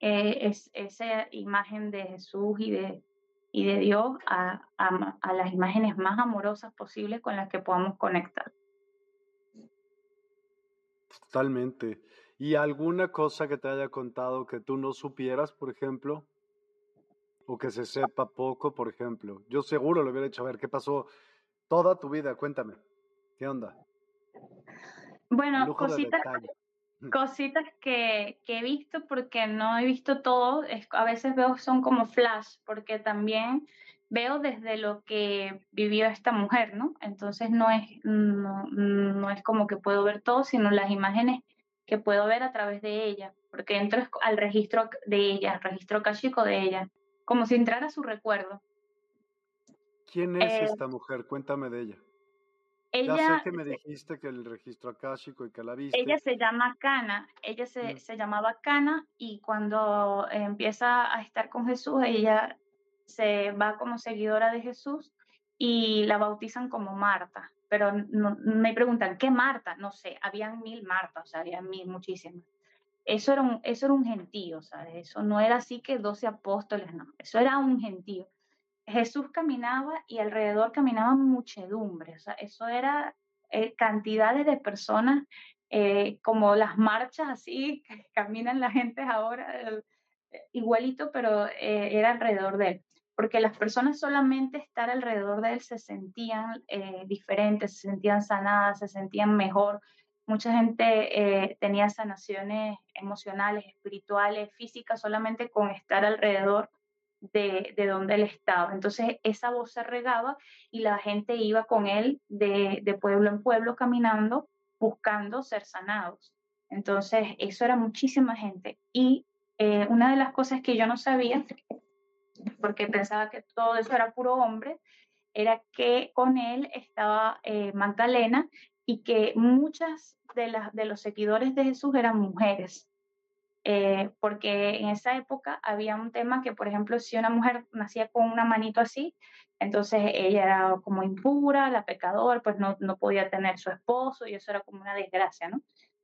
eh, es, esa imagen de Jesús y de, y de Dios a, a, las imágenes más amorosas posibles con las que podamos conectar. Totalmente. ¿Y alguna cosa que te haya contado que tú no supieras, por ejemplo? O que se sepa poco, por ejemplo. Yo seguro lo hubiera hecho. A ver, ¿qué pasó toda tu vida? Cuéntame. ¿Qué onda? Bueno, cositas, Cositas que, que, he visto porque no he visto todo, a veces veo son como flash, porque también veo desde lo que vivió esta mujer, ¿no? Entonces no es, no, no es como que puedo ver todo, sino las imágenes que puedo ver a través de ella, porque entro al registro de ella, al registro cachico de ella, como si entrara su recuerdo. ¿Quién es eh, esta mujer? Cuéntame de ella. Ella, ya sé que me dijiste que el registro akáshico y que la viste. Ella se llama Cana, ella se, mm. se llamaba Cana y cuando empieza a estar con Jesús, ella se va como seguidora de Jesús y la bautizan como Marta. Pero no, me preguntan, ¿qué Marta? No sé, habían mil Martas, o sea, había mil, muchísimas. Eso era un, eso era un gentío, ¿sabes? Eso no era así que doce apóstoles, no, eso era un gentío. Jesús caminaba y alrededor caminaban muchedumbre, o sea, eso era eh, cantidades de personas, eh, como las marchas así que caminan la gente ahora, igualito, pero eh, era alrededor de él, porque las personas solamente estar alrededor de él se sentían diferentes, se sentían sanadas, se sentían mejor. Mucha gente tenía sanaciones emocionales, espirituales, físicas, solamente con estar alrededor de, de, donde él estaba. Entonces esa voz se regaba y la gente iba con él de, de pueblo en pueblo caminando, buscando ser sanados. Entonces eso era muchísima gente. Y eh, una de las cosas que yo no sabía, porque pensaba que todo eso era puro hombre, era que con él estaba eh, Magdalena y que muchas de, las, de los seguidores de Jesús eran mujeres. Eh, porque en esa época había un tema que, por ejemplo, si una mujer nacía con una manito así, entonces ella era como impura, la pecadora, pues no, no podía tener su esposo y eso era como una desgracia, ¿no?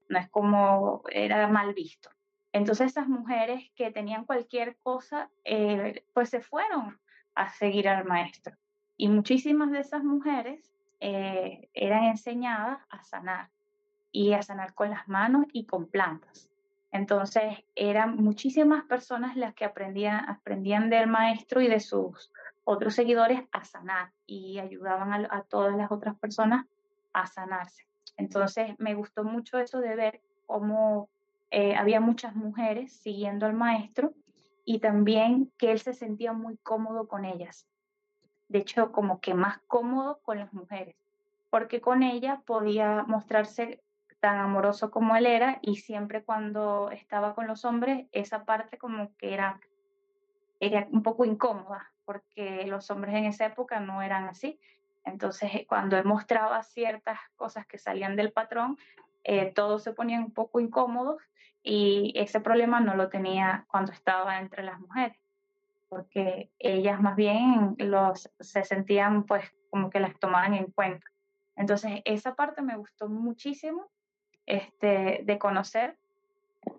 No es como, era mal visto. Entonces esas mujeres que tenían cualquier cosa, eh, pues se fueron a seguir al maestro. Y muchísimas de esas mujeres eh, eran enseñadas a sanar y a sanar con las manos y con plantas. Entonces, eran muchísimas personas las que aprendían, aprendían del maestro y de sus otros seguidores a sanar y ayudaban a, todas las otras personas a sanarse. Entonces, me gustó mucho eso de ver cómo eh, había muchas mujeres siguiendo al maestro y también que él se sentía muy cómodo con ellas. De hecho, como que más cómodo con las mujeres, porque con ella podía mostrarse tan amoroso como él era y siempre cuando estaba con los hombres, esa parte como que era, era un poco incómoda, porque los hombres en esa época no eran así. Entonces, eh, cuando él mostraba ciertas cosas que salían del patrón, eh, todos se ponían un poco incómodos y ese problema no lo tenía cuando estaba entre las mujeres, porque ellas más bien los, se sentían pues como que las tomaban en cuenta. Entonces, esa parte me gustó muchísimo este, de conocer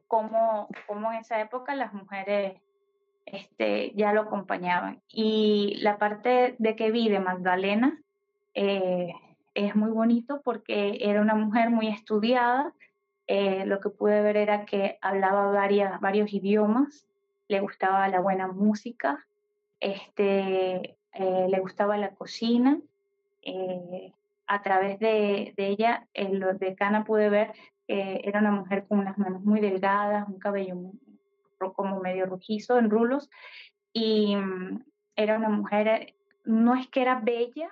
cómo, cómo en esa época las mujeres este, ya lo acompañaban. Y la parte de que vi de Magdalena eh, es muy bonito porque era una mujer muy estudiada. Eh, lo que pude ver era que hablaba varias, varios idiomas, le gustaba la buena música, este, eh, le gustaba la cocina, a través de, ella, en lo de Cana pude ver que era una mujer con unas manos muy delgadas, un cabello como medio rojizo, en rulos, y mm, era una mujer, no es que era bella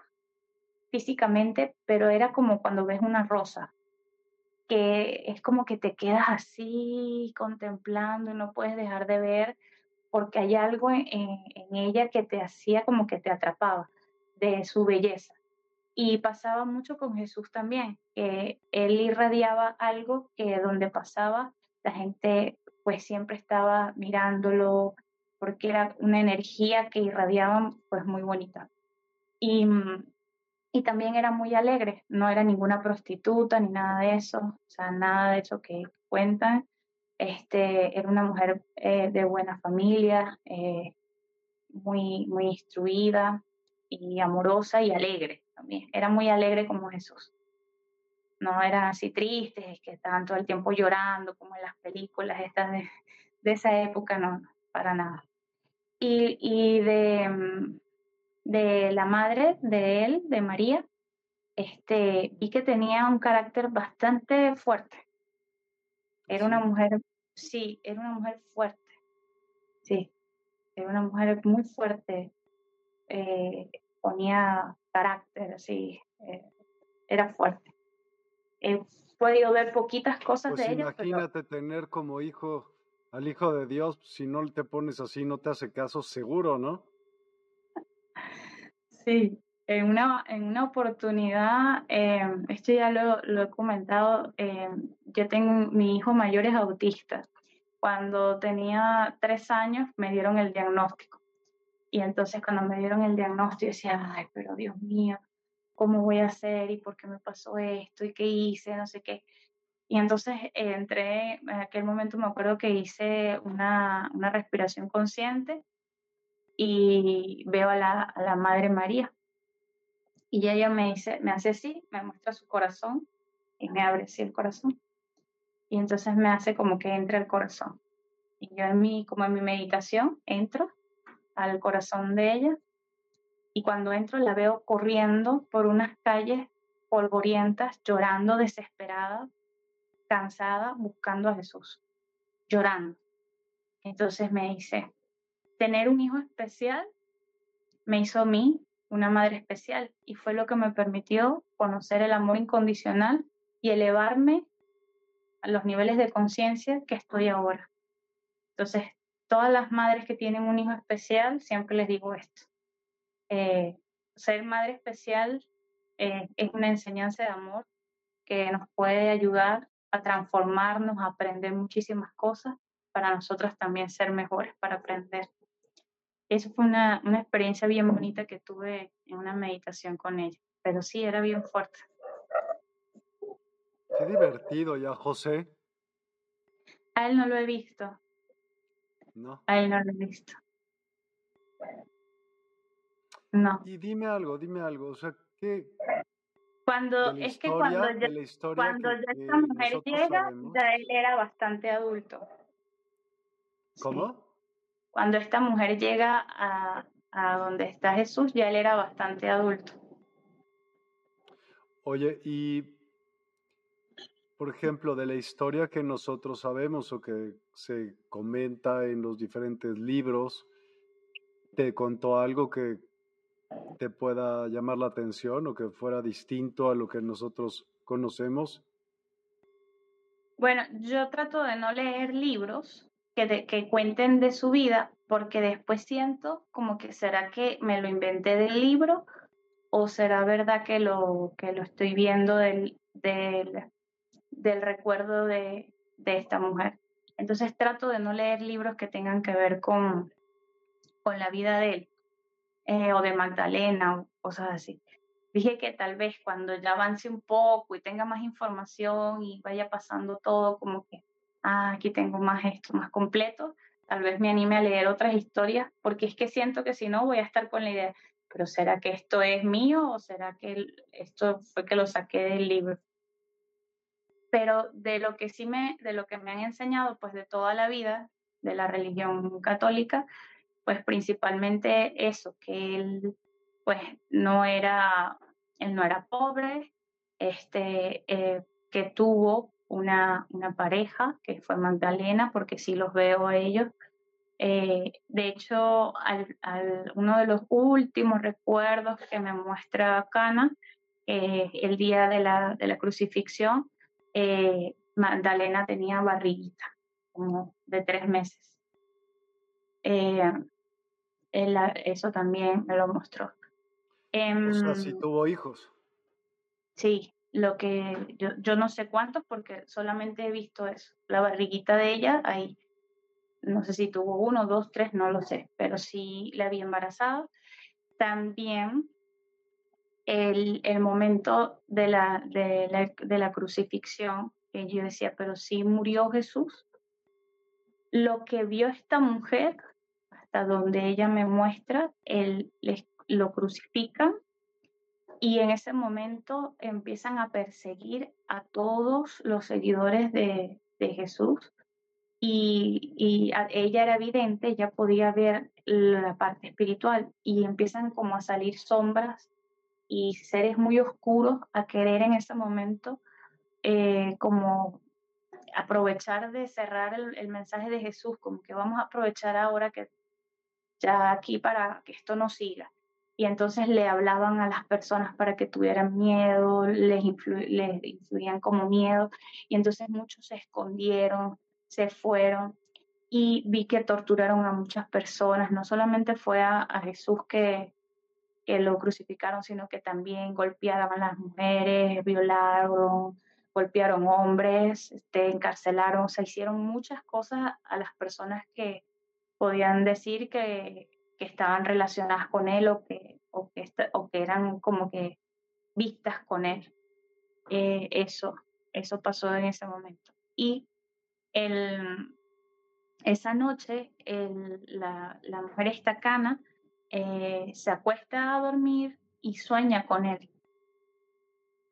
físicamente, pero era como cuando ves una rosa, que es como que te quedas así contemplando y no puedes dejar de ver, porque hay algo en ella que te hacía como que te atrapaba de su belleza. Y pasaba mucho con Jesús también, que él irradiaba algo que donde pasaba la gente pues siempre estaba mirándolo porque era una energía que irradiaba pues muy bonita. Y, y también era muy alegre, no era ninguna prostituta ni nada de eso, o sea, nada de eso que cuentan. Este, era una mujer eh, de buena familia, eh, muy, muy instruida y amorosa y alegre también. Era muy alegre como Jesús. No eran así tristes, que estaban todo el tiempo llorando, como en las películas estas de, esa época, no, para nada. Y, y de, de, la madre de él, de María, este, vi que tenía un carácter bastante fuerte. Era una mujer, sí, era una mujer fuerte. Sí, era una mujer muy fuerte eh, ponía carácter, así, eh, era fuerte. He podido ver poquitas cosas pues de ella. Imagínate tener como hijo al Hijo de Dios, si no te pones así, no te hace caso, seguro, ¿no? Sí, en una, en una oportunidad, em, esto ya lo, lo he comentado, em, yo tengo, mi hijo mayor es autista. Cuando tenía tres años me dieron el diagnóstico. Y entonces cuando me dieron el diagnóstico decía, ay, pero Dios mío, ¿cómo voy a hacer? ¿Y por qué me pasó esto? ¿Y qué hice? No sé qué. Y entonces eh, entré, en aquel momento me acuerdo que hice una, una respiración consciente y veo a la, a la Madre María. Y ella me dice, me hace así, me muestra su corazón y me abre así el corazón. Y entonces me hace como que entre el corazón. Y yo en mi, como en mi meditación, entro al corazón de ella y cuando entro la veo corriendo por unas calles polvorientas, llorando desesperada, cansada, buscando a Jesús, llorando. Entonces me dice, tener un hijo especial me hizo a mí una madre especial y fue lo que me permitió conocer el amor incondicional y elevarme a los niveles de conciencia que estoy ahora. Entonces, todas las madres que tienen un hijo especial, siempre les digo esto. Eh, ser madre especial eh, es una enseñanza de amor que nos puede ayudar a transformarnos, a aprender muchísimas cosas para nosotros también ser mejores para aprender. Eso fue una, una experiencia bien bonita que tuve en una meditación con ella, pero sí, era bien fuerte. Qué divertido ya, José. A él no lo he visto. No. A él no lo he visto. No. Y dime algo, dime algo, o sea, ¿qué, cuando es que cuando ya, cuando ya esta mujer llega, ya él era bastante adulto. ¿Cómo? Cuando esta mujer llega a, a donde está Jesús, ya él era bastante adulto. Oye, y por ejemplo, de la historia que nosotros sabemos o que se comenta en los diferentes libros, ¿te contó algo que te pueda llamar la atención o que fuera distinto a lo que nosotros conocemos? Bueno, yo trato de no leer libros que, que cuenten de su vida porque después siento como que será que me lo inventé del libro o será verdad que lo, que lo estoy viendo del, del, del recuerdo de, de esta mujer. Entonces trato de no leer libros que tengan que ver con, con la vida de él eh, o de Magdalena o cosas así. Dije que tal vez cuando ya avance un poco y tenga más información y vaya pasando todo como que, ah, aquí tengo más esto, más completo, tal vez me anime a leer otras historias, porque es que siento que si no voy a estar con la idea, pero ¿será que esto es mío o será que esto fue que lo saqué del libro? Pero de lo que sí me, de lo que me han enseñado, pues de toda la vida, de la religión católica, pues principalmente eso, que él pues no era, él no era pobre, este, eh, que tuvo una, una pareja, que fue Magdalena, porque sí los veo a ellos. Eh, de hecho, al, uno de los últimos recuerdos que me muestra Cana, eh, el día de la, de la crucifixión, Magdalena tenía barriguita, como de tres meses. Eh, eso también me lo mostró. o sea, sí em, tuvo hijos. Sí, lo que yo, yo no sé cuántos porque solamente he visto eso, la barriguita de ella ahí. No sé si tuvo uno, dos, tres, no lo sé, pero sí la había embarazado. También el, el momento de la, de, la, de la crucifixión, que yo decía, pero sí murió Jesús. Lo que vio esta mujer donde ella me muestra, él, les, lo crucifican y en ese momento empiezan a perseguir a todos los seguidores de, de Jesús y, y ella era evidente, ella podía ver la parte espiritual y empiezan como a salir sombras y seres muy oscuros a querer en ese momento eh, como aprovechar de cerrar el, mensaje de Jesús, como que vamos a aprovechar ahora que ya aquí para que esto no siga. y entonces le hablaban a las personas para que tuvieran miedo, les, les influían como miedo, y entonces muchos se escondieron, se fueron, y vi que torturaron a muchas personas, no solamente fue a, Jesús que, que lo crucificaron, sino que también golpearon a las mujeres, violaron, golpearon hombres, este, encarcelaron, o sea, hicieron muchas cosas a las personas que podían decir que, que estaban relacionadas con él o que, o que, o que eran como que vistas con él. Eh, eso, eso pasó en ese momento. Y el, esa noche el, la, la, mujer estacana eh, se acuesta a dormir y sueña con él.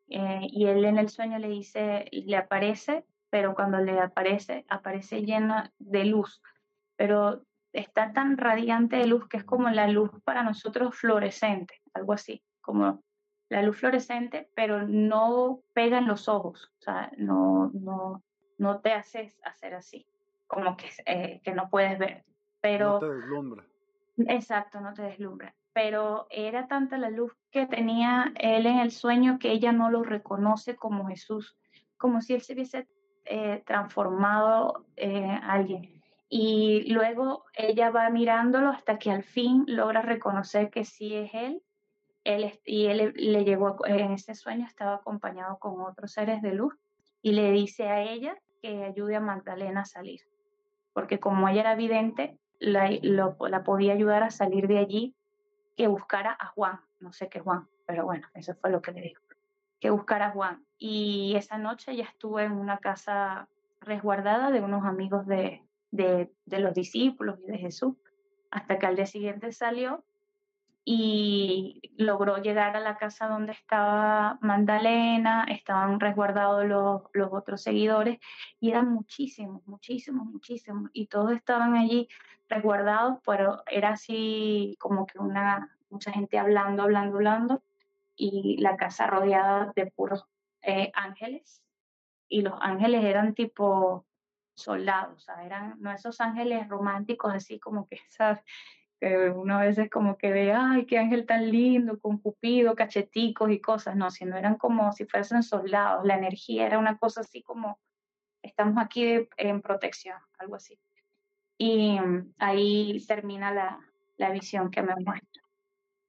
Eh, y él en el sueño le dice, le aparece, pero cuando le aparece, aparece llena de luz. Pero está tan radiante de luz que es como la luz para nosotros fluorescente, algo así, como la luz fluorescente, pero no pega en los ojos, o sea, no, no, no te haces hacer así, como que, eh, que no puedes ver. Pero, no te deslumbra. Exacto, no te deslumbra. Pero era tanta la luz que tenía él en el sueño que ella no lo reconoce como Jesús, como si él se hubiese eh, transformado en alguien y luego ella va mirándolo hasta que al fin logra reconocer que sí es él. él y él le llegó, en ese sueño estaba acompañado con otros seres de luz y le dice a ella que ayude a Magdalena a salir, porque como ella era vidente, la, la podía ayudar a salir de allí, que buscara a Juan, no sé qué Juan, pero bueno, eso fue lo que le dijo, que buscara a Juan. Y esa noche ella estuvo en una casa resguardada de unos amigos de, de, los discípulos y de Jesús, hasta que al día siguiente salió y logró llegar a la casa donde estaba Magdalena, estaban resguardados los, los, otros seguidores y eran muchísimos, muchísimos, muchísimos y todos estaban allí resguardados, pero era así como que una mucha gente hablando, hablando, hablando y la casa rodeada de puros eh, ángeles y los ángeles eran tipo soldados, o sea, eran no esos ángeles románticos así como que, ¿sabes? Que uno a veces como que ve, ay, qué ángel tan lindo, con cupido, cacheticos y cosas, no, sino eran como si fuesen soldados, la energía era una cosa así como, estamos aquí en protección, algo así. Y mm, ahí termina la, la visión que me muestra.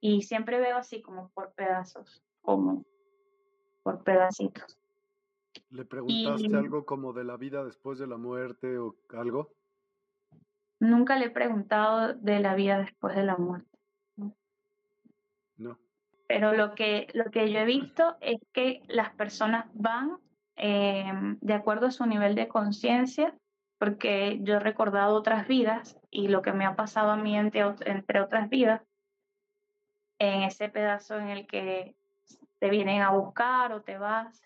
Y siempre veo así como por pedazos, como por pedacitos. ¿Le preguntaste algo como de la vida después de la muerte o algo? Nunca le he preguntado de la vida después de la muerte. No. Pero lo que, lo que yo he visto es que las personas van em, de acuerdo a su nivel de conciencia, porque yo he recordado otras vidas y lo que me ha pasado a mí entre, entre otras vidas, en ese pedazo en el que te vienen a buscar o te vas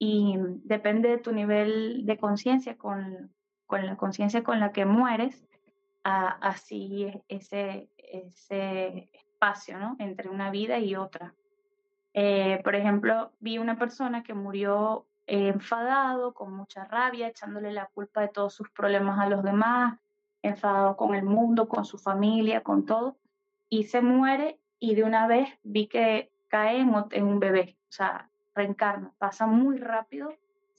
y depende de tu nivel de conciencia, con, con, la conciencia con la que mueres, así ese, ese espacio ¿no? entre una vida y otra. Eh, por ejemplo, vi una persona que murió enfadado, con mucha rabia, echándole la culpa de todos sus problemas a los demás, enfadado con el mundo, con su familia, con todo, y se muere y de una vez vi que cae en, en un bebé, o sea, reencarna, pasa muy rápido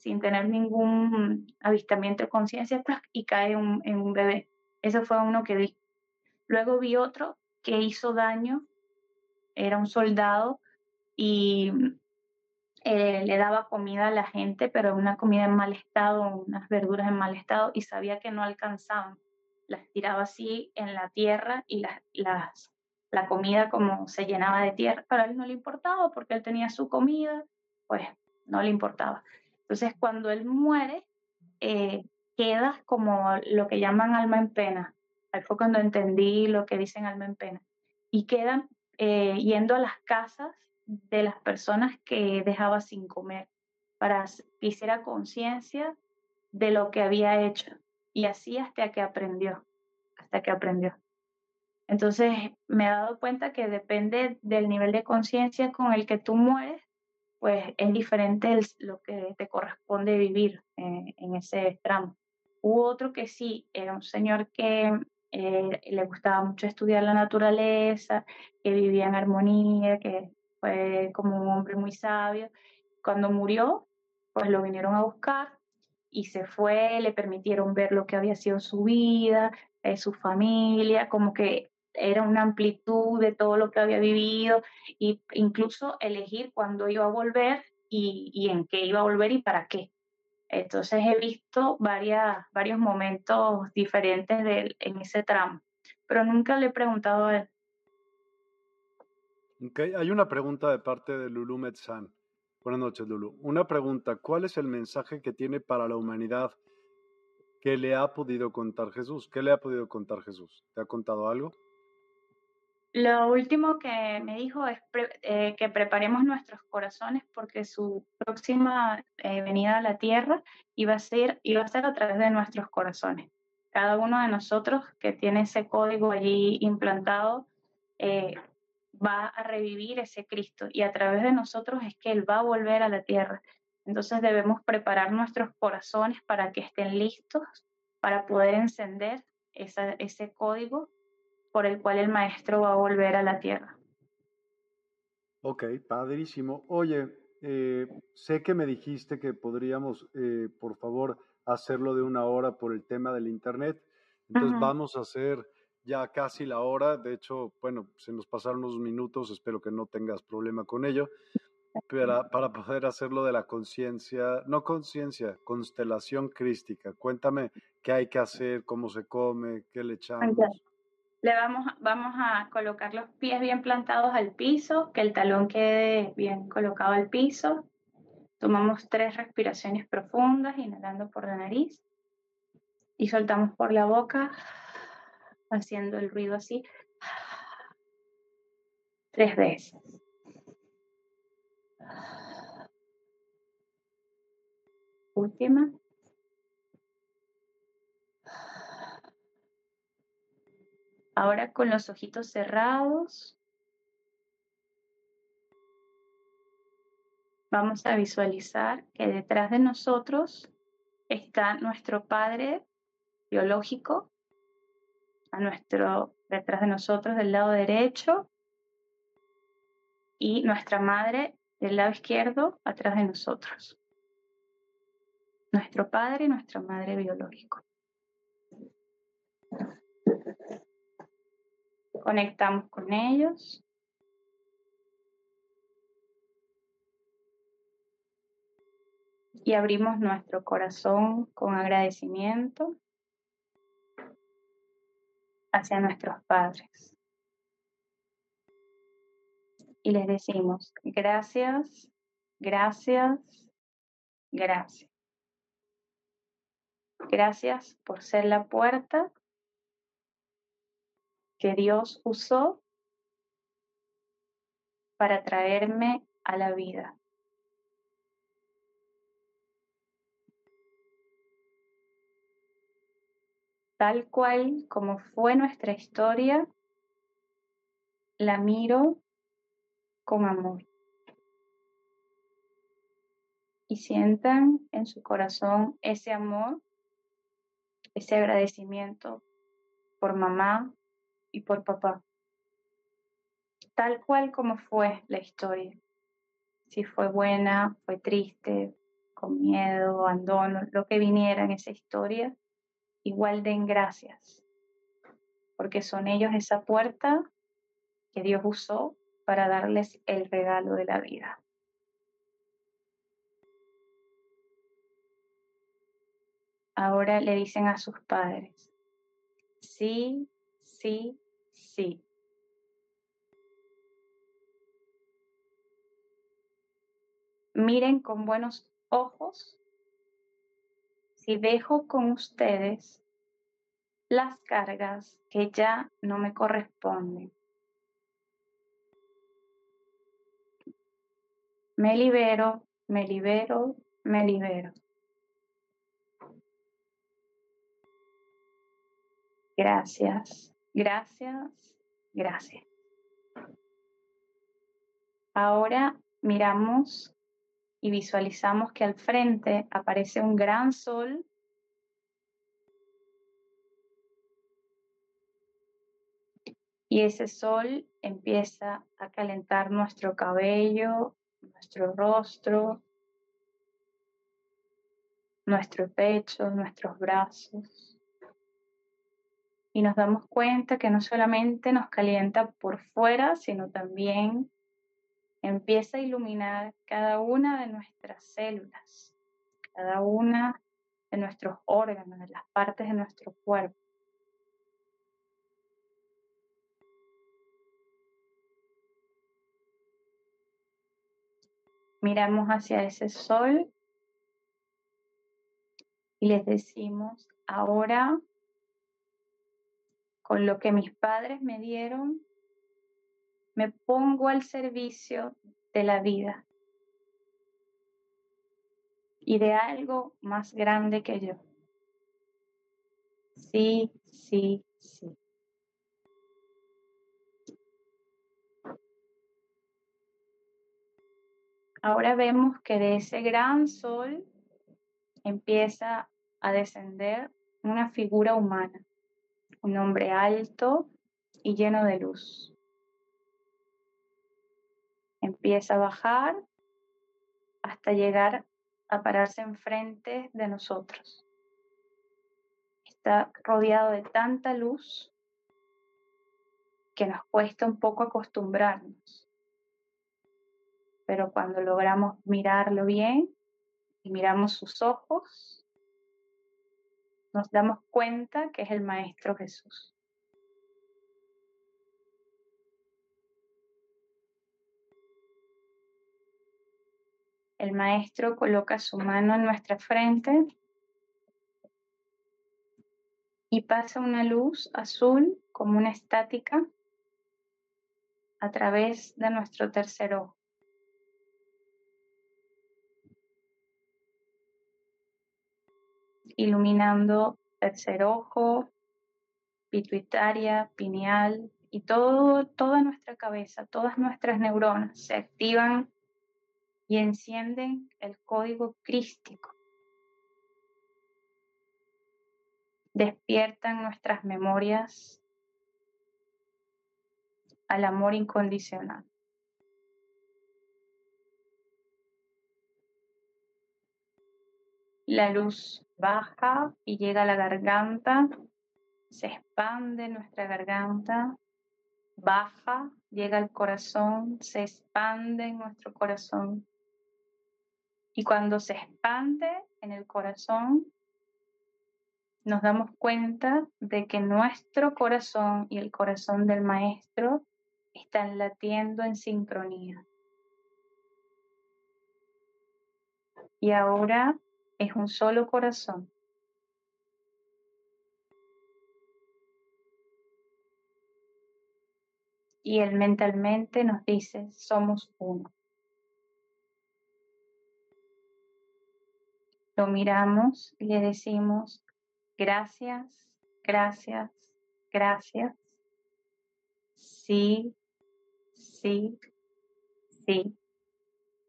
sin tener ningún avistamiento de conciencia y cae en un bebé. Ese fue uno que vi. Luego vi otro que hizo daño, era un soldado y eh, le daba comida a la gente, pero una comida en mal estado, unas verduras en mal estado y sabía que no alcanzaban. Las tiraba así en la tierra y las, las, la comida como se llenaba de tierra, para él no le importaba porque él tenía su comida pues no le importaba. Entonces, cuando él muere, eh, queda como lo que llaman alma en pena. Ahí fue cuando entendí lo que dicen alma en pena. Y quedan eh, yendo a las casas de las personas que dejaba sin comer para que hiciera conciencia de lo que había hecho. Y así hasta que aprendió, hasta que aprendió. Entonces me he dado cuenta que depende del nivel de conciencia con el que tú mueres, pues es diferente lo que te corresponde vivir en ese tramo. Hubo otro que sí, era un señor que eh, le gustaba mucho estudiar la naturaleza, que vivía en armonía, que fue como un hombre muy sabio. Cuando murió, pues lo vinieron a buscar y se fue, le permitieron ver lo que había sido su vida, eh, su familia, como que era una amplitud de todo lo que había vivido e incluso elegir cuándo iba a volver y, y en qué iba a volver y para qué. Entonces he visto varias, varios momentos diferentes de en ese tramo, pero nunca le he preguntado a él. Okay. Hay una pregunta de parte de Lulu Metzan. Buenas noches, Lulu. Una pregunta, ¿cuál es el mensaje que tiene para la humanidad que le ha podido contar Jesús? ¿Qué le ha podido contar Jesús? ¿Te ha contado algo? Lo último que me dijo es eh, que preparemos nuestros corazones porque su próxima eh, venida a la tierra iba a, ser, iba a ser a través de nuestros corazones. Cada uno de nosotros que tiene ese código allí implantado eh, va a revivir ese Cristo y a través de nosotros es que Él va a volver a la tierra. Entonces debemos preparar nuestros corazones para que estén listos para poder encender ese código por el cual el maestro va a volver a la tierra. Ok, padrísimo. Oye, eh, sé que me dijiste que podríamos, eh, por favor, hacerlo de una hora por el tema del Internet. Entonces vamos a hacer ya casi la hora. De hecho, bueno, se nos pasaron unos minutos, espero que no tengas problema con ello. Para, para poder hacerlo de la conciencia, no conciencia, constelación crística. Cuéntame qué hay que hacer, cómo se come, qué le echamos. Le vamos, vamos a colocar los pies bien plantados al piso, que el talón quede bien colocado al piso. Tomamos tres respiraciones profundas, inhalando por la nariz y soltamos por la boca, haciendo el ruido así tres veces. Última. Ahora con los ojitos cerrados, vamos a visualizar que detrás de nosotros está nuestro Padre biológico, a nuestro, detrás de nosotros del lado derecho, y nuestra Madre del lado izquierdo, atrás de nosotros. Nuestro Padre y nuestra Madre biológico. Conectamos con ellos. Y abrimos nuestro corazón con agradecimiento hacia nuestros padres. Y les decimos, gracias, gracias, gracias. Gracias por ser la puerta que Dios usó para traerme a la vida. Tal cual como fue nuestra historia, la miro con amor. Y sientan en su corazón ese amor, ese agradecimiento por mamá, y por papá. Tal cual como fue la historia. Si fue buena, fue triste, con miedo, abandono, lo que viniera en esa historia, igual den gracias. Porque son ellos esa puerta que Dios usó para darles el regalo de la vida. Ahora le dicen a sus padres, sí, sí, Sí. Miren con buenos ojos si dejo con ustedes las cargas que ya no me corresponden. Me libero, me libero, me libero. Gracias. Gracias, gracias. Ahora miramos y visualizamos que al frente aparece un gran sol Y ese sol empieza a calentar nuestro cabello, nuestro rostro, nuestro pecho, nuestros brazos. Y nos damos cuenta que no solamente nos calienta por fuera, sino también empieza a iluminar cada una de nuestras células, cada una de nuestros órganos, de las partes de nuestro cuerpo. Miramos hacia ese sol y les decimos, ahora con lo que mis padres me dieron, me pongo al servicio de la vida y de algo más grande que yo. Sí, sí, sí. Ahora vemos que de ese gran sol empieza a descender una figura humana, un hombre alto y lleno de luz empieza a bajar hasta llegar a pararse enfrente de nosotros. Está rodeado de tanta luz que nos cuesta un poco acostumbrarnos. Pero cuando logramos mirarlo bien y miramos sus ojos, nos damos cuenta que es el Maestro Jesús. El maestro coloca su mano en nuestra frente y pasa una luz azul como una estática a través de nuestro tercer ojo. Iluminando tercer ojo, pituitaria, pineal y todo, toda nuestra cabeza, todas nuestras neuronas se activan y encienden el código crístico. Despiertan nuestras memorias al amor incondicional. La luz baja y llega a la garganta, se expande nuestra garganta, baja, llega al corazón, se expande nuestro corazón y cuando se expande en el corazón, nos damos cuenta de que nuestro corazón y el corazón del Maestro están latiendo en sincronía. Y ahora es un solo corazón. Y él mentalmente nos dice, somos uno. Lo miramos y le decimos, gracias, gracias, gracias. Sí, sí, sí.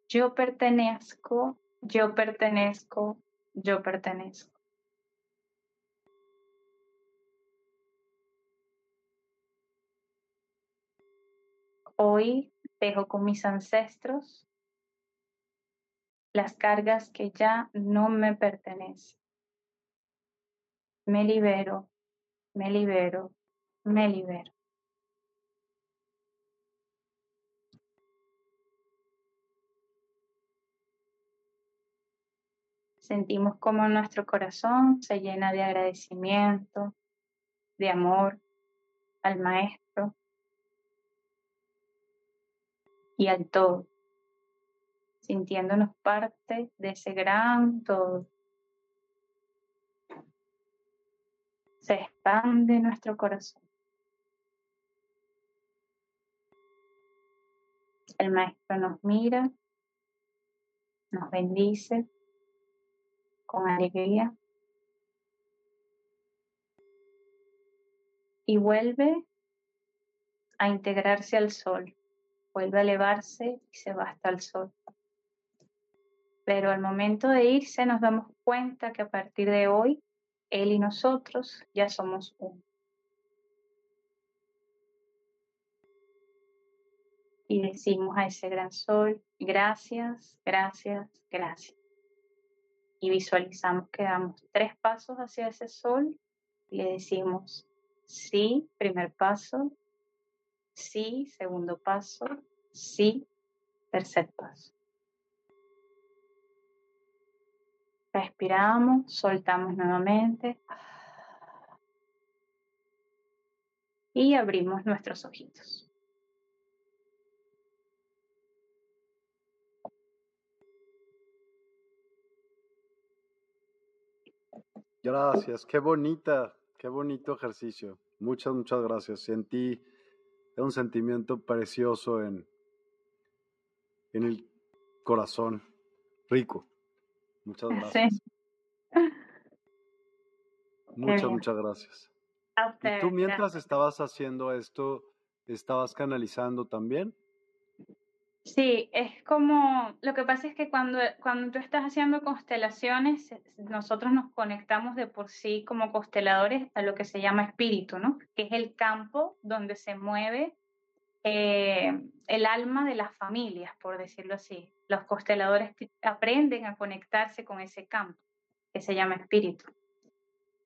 Yo pertenezco, yo pertenezco, yo pertenezco. Hoy dejo con mis ancestros las cargas que ya no me pertenecen. Me libero, me libero, me libero. Sentimos como nuestro corazón se llena de agradecimiento, de amor al Maestro y al todo sintiéndonos parte de ese gran todo. Se expande nuestro corazón. El Maestro nos mira, nos bendice con alegría y vuelve a integrarse al sol, vuelve a elevarse y se va hasta el sol pero al momento de irse nos damos cuenta que a partir de hoy, Él y nosotros ya somos uno. y decimos a ese gran sol, gracias, gracias, gracias. Y visualizamos que damos tres pasos hacia ese sol y le decimos, sí, primer paso, sí, segundo paso, sí, tercer paso. Respiramos, soltamos nuevamente y abrimos nuestros ojitos. Gracias, qué bonita, qué bonito ejercicio. Muchas, muchas gracias. Sentí un sentimiento precioso en, en el corazón, rico. Muchas gracias. Muchas, muchas gracias. ¿Y tú mientras estabas haciendo esto, estabas canalizando también? Sí, es como, lo que pasa es que cuando, cuando tú estás haciendo constelaciones, nosotros nos conectamos de por sí como consteladores a lo que se llama espíritu, ¿no? Que es el campo donde se mueve eh, el alma de las familias, por decirlo así. Los consteladores aprenden a conectarse con ese campo que se llama espíritu.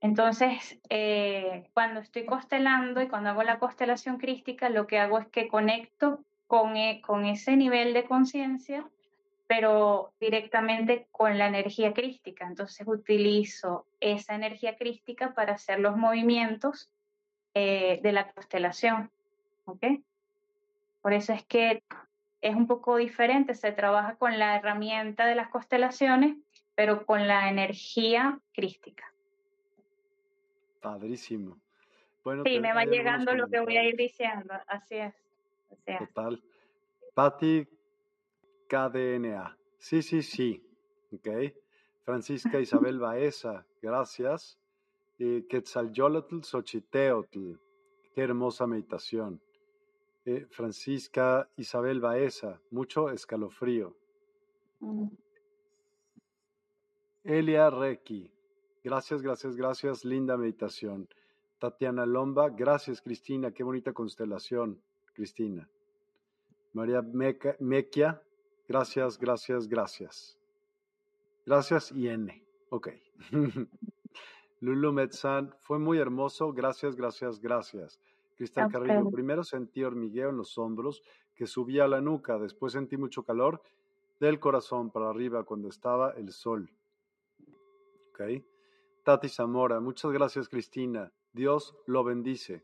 Entonces, eh, cuando estoy constelando y cuando hago la constelación crística, lo que hago es que conecto con, e, con ese nivel de conciencia, pero directamente con la energía crística. Entonces, utilizo esa energía crística para hacer los movimientos eh, de la constelación. ¿Ok? Por eso es que es un poco diferente, se trabaja con la herramienta de las constelaciones, pero con la energía crística. Padrísimo. Bueno, sí, me va llegando lo que voy a ir diciendo, así es. Total. Patti KDNA. Sí, sí, sí. Ok. Francisca Isabel Baeza, gracias. Y Quetzalyolotl Xochiteotl. Qué hermosa meditación. Eh, Francisca Isabel Baeza, mucho escalofrío. Mm. Elia Requi, gracias, gracias, gracias, linda meditación. Tatiana Lomba, gracias Cristina, qué bonita constelación, Cristina. María Mequia, gracias, gracias, gracias. Gracias y N, ok. Lulu Metzan, fue muy hermoso, gracias, gracias, gracias. Cristal Carrillo, primero sentí hormigueo en los hombros que subía a la nuca, después sentí mucho calor del corazón para arriba cuando estaba el sol. ¿Ok? Tati Zamora, muchas gracias Cristina, Dios lo bendice.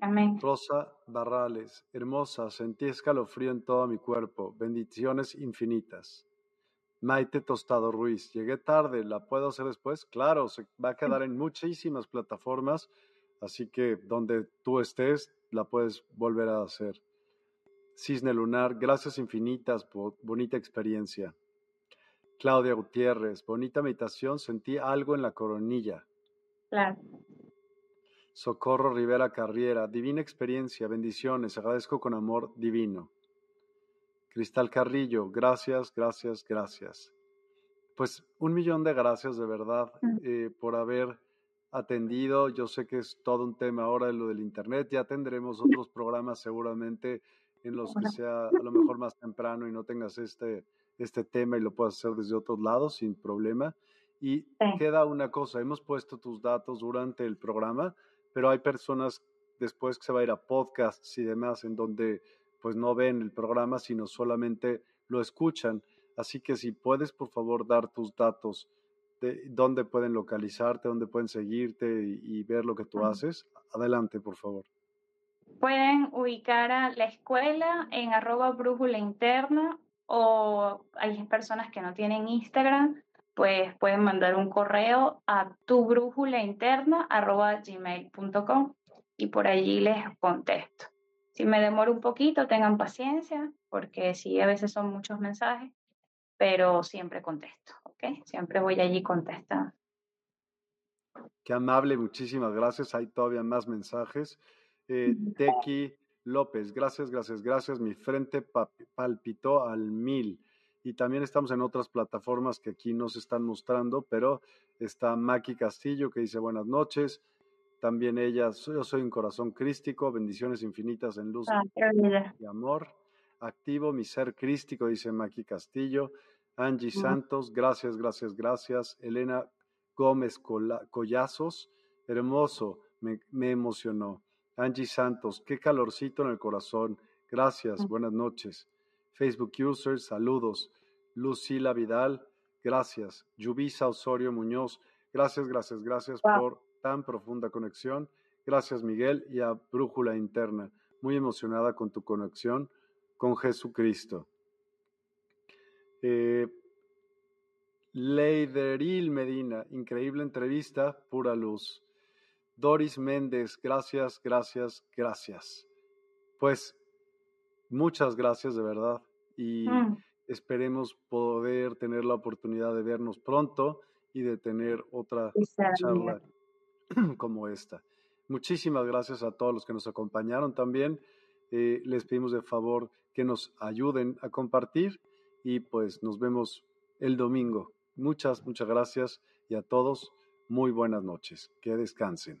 Amén. Rosa Barrales, hermosa, sentí escalofrío en todo mi cuerpo, bendiciones infinitas. Maite Tostado Ruiz, llegué tarde, ¿la puedo hacer después? Claro, se va a quedar en muchísimas plataformas Así que donde tú estés, la puedes volver a hacer. Cisne Lunar, gracias infinitas por bonita experiencia. Claudia Gutiérrez, bonita meditación, sentí algo en la coronilla. Claro. Socorro Rivera Carriera, divina experiencia, bendiciones, agradezco con amor divino. Cristal Carrillo, gracias, gracias, gracias. Pues un millón de gracias de verdad mm. eh, por haber atendido. Yo sé que es todo un tema ahora lo del Internet. Ya tendremos otros programas seguramente en los que sea a lo mejor más temprano y no tengas este, este tema y lo puedas hacer desde otros lados sin problema. Y queda una cosa, hemos puesto tus datos durante el programa, pero hay personas después que se va a ir a podcasts y demás en donde pues no ven el programa, sino solamente lo escuchan. Así que si puedes, por favor, dar tus datos dónde pueden localizarte, dónde pueden seguirte y, ver lo que tú haces. Adelante, por favor. Pueden ubicar a la escuela en arroba brújula interna o hay personas que no tienen Instagram, pues pueden mandar un correo a tu brújula interna arroba gmail.com y por allí les contesto. Si me demoro un poquito, tengan paciencia, porque sí, a veces son muchos mensajes, pero siempre contesto, ¿ok? Siempre voy allí contestando. Qué amable, muchísimas gracias. Hay todavía más mensajes. Eh, Tequi López, gracias, gracias, gracias. Mi frente palpitó al mil. Y también estamos en otras plataformas que aquí nos están mostrando, pero está Maki Castillo que dice buenas noches. también ella, yo soy un corazón crístico, bendiciones infinitas en luz Ah, y amor. Activo mi ser crístico, dice Maki Castillo. Angie. Santos, gracias, gracias, gracias. Elena Gómez Collazos, hermoso, me, me emocionó. Angie Santos, qué calorcito en el corazón. Gracias, buenas noches. Facebook users, saludos. Lucila Vidal, gracias. Yubisa Osorio Muñoz, gracias, gracias, gracias Wow. por tan profunda conexión. Gracias, Miguel, y a Brújula Interna. Muy emocionada con tu conexión con Jesucristo. Eh, Leideril Medina, increíble entrevista, pura luz. Doris Méndez, gracias, gracias, gracias. Pues muchas gracias de verdad y Mm, esperemos poder tener la oportunidad de vernos pronto y de tener otra amiga. charla como esta. Muchísimas gracias a todos los que nos acompañaron también. Eh, les pedimos de favor que nos ayuden a compartir y pues nos vemos el domingo. Muchas, muchas gracias y a todos muy buenas noches. Que descansen.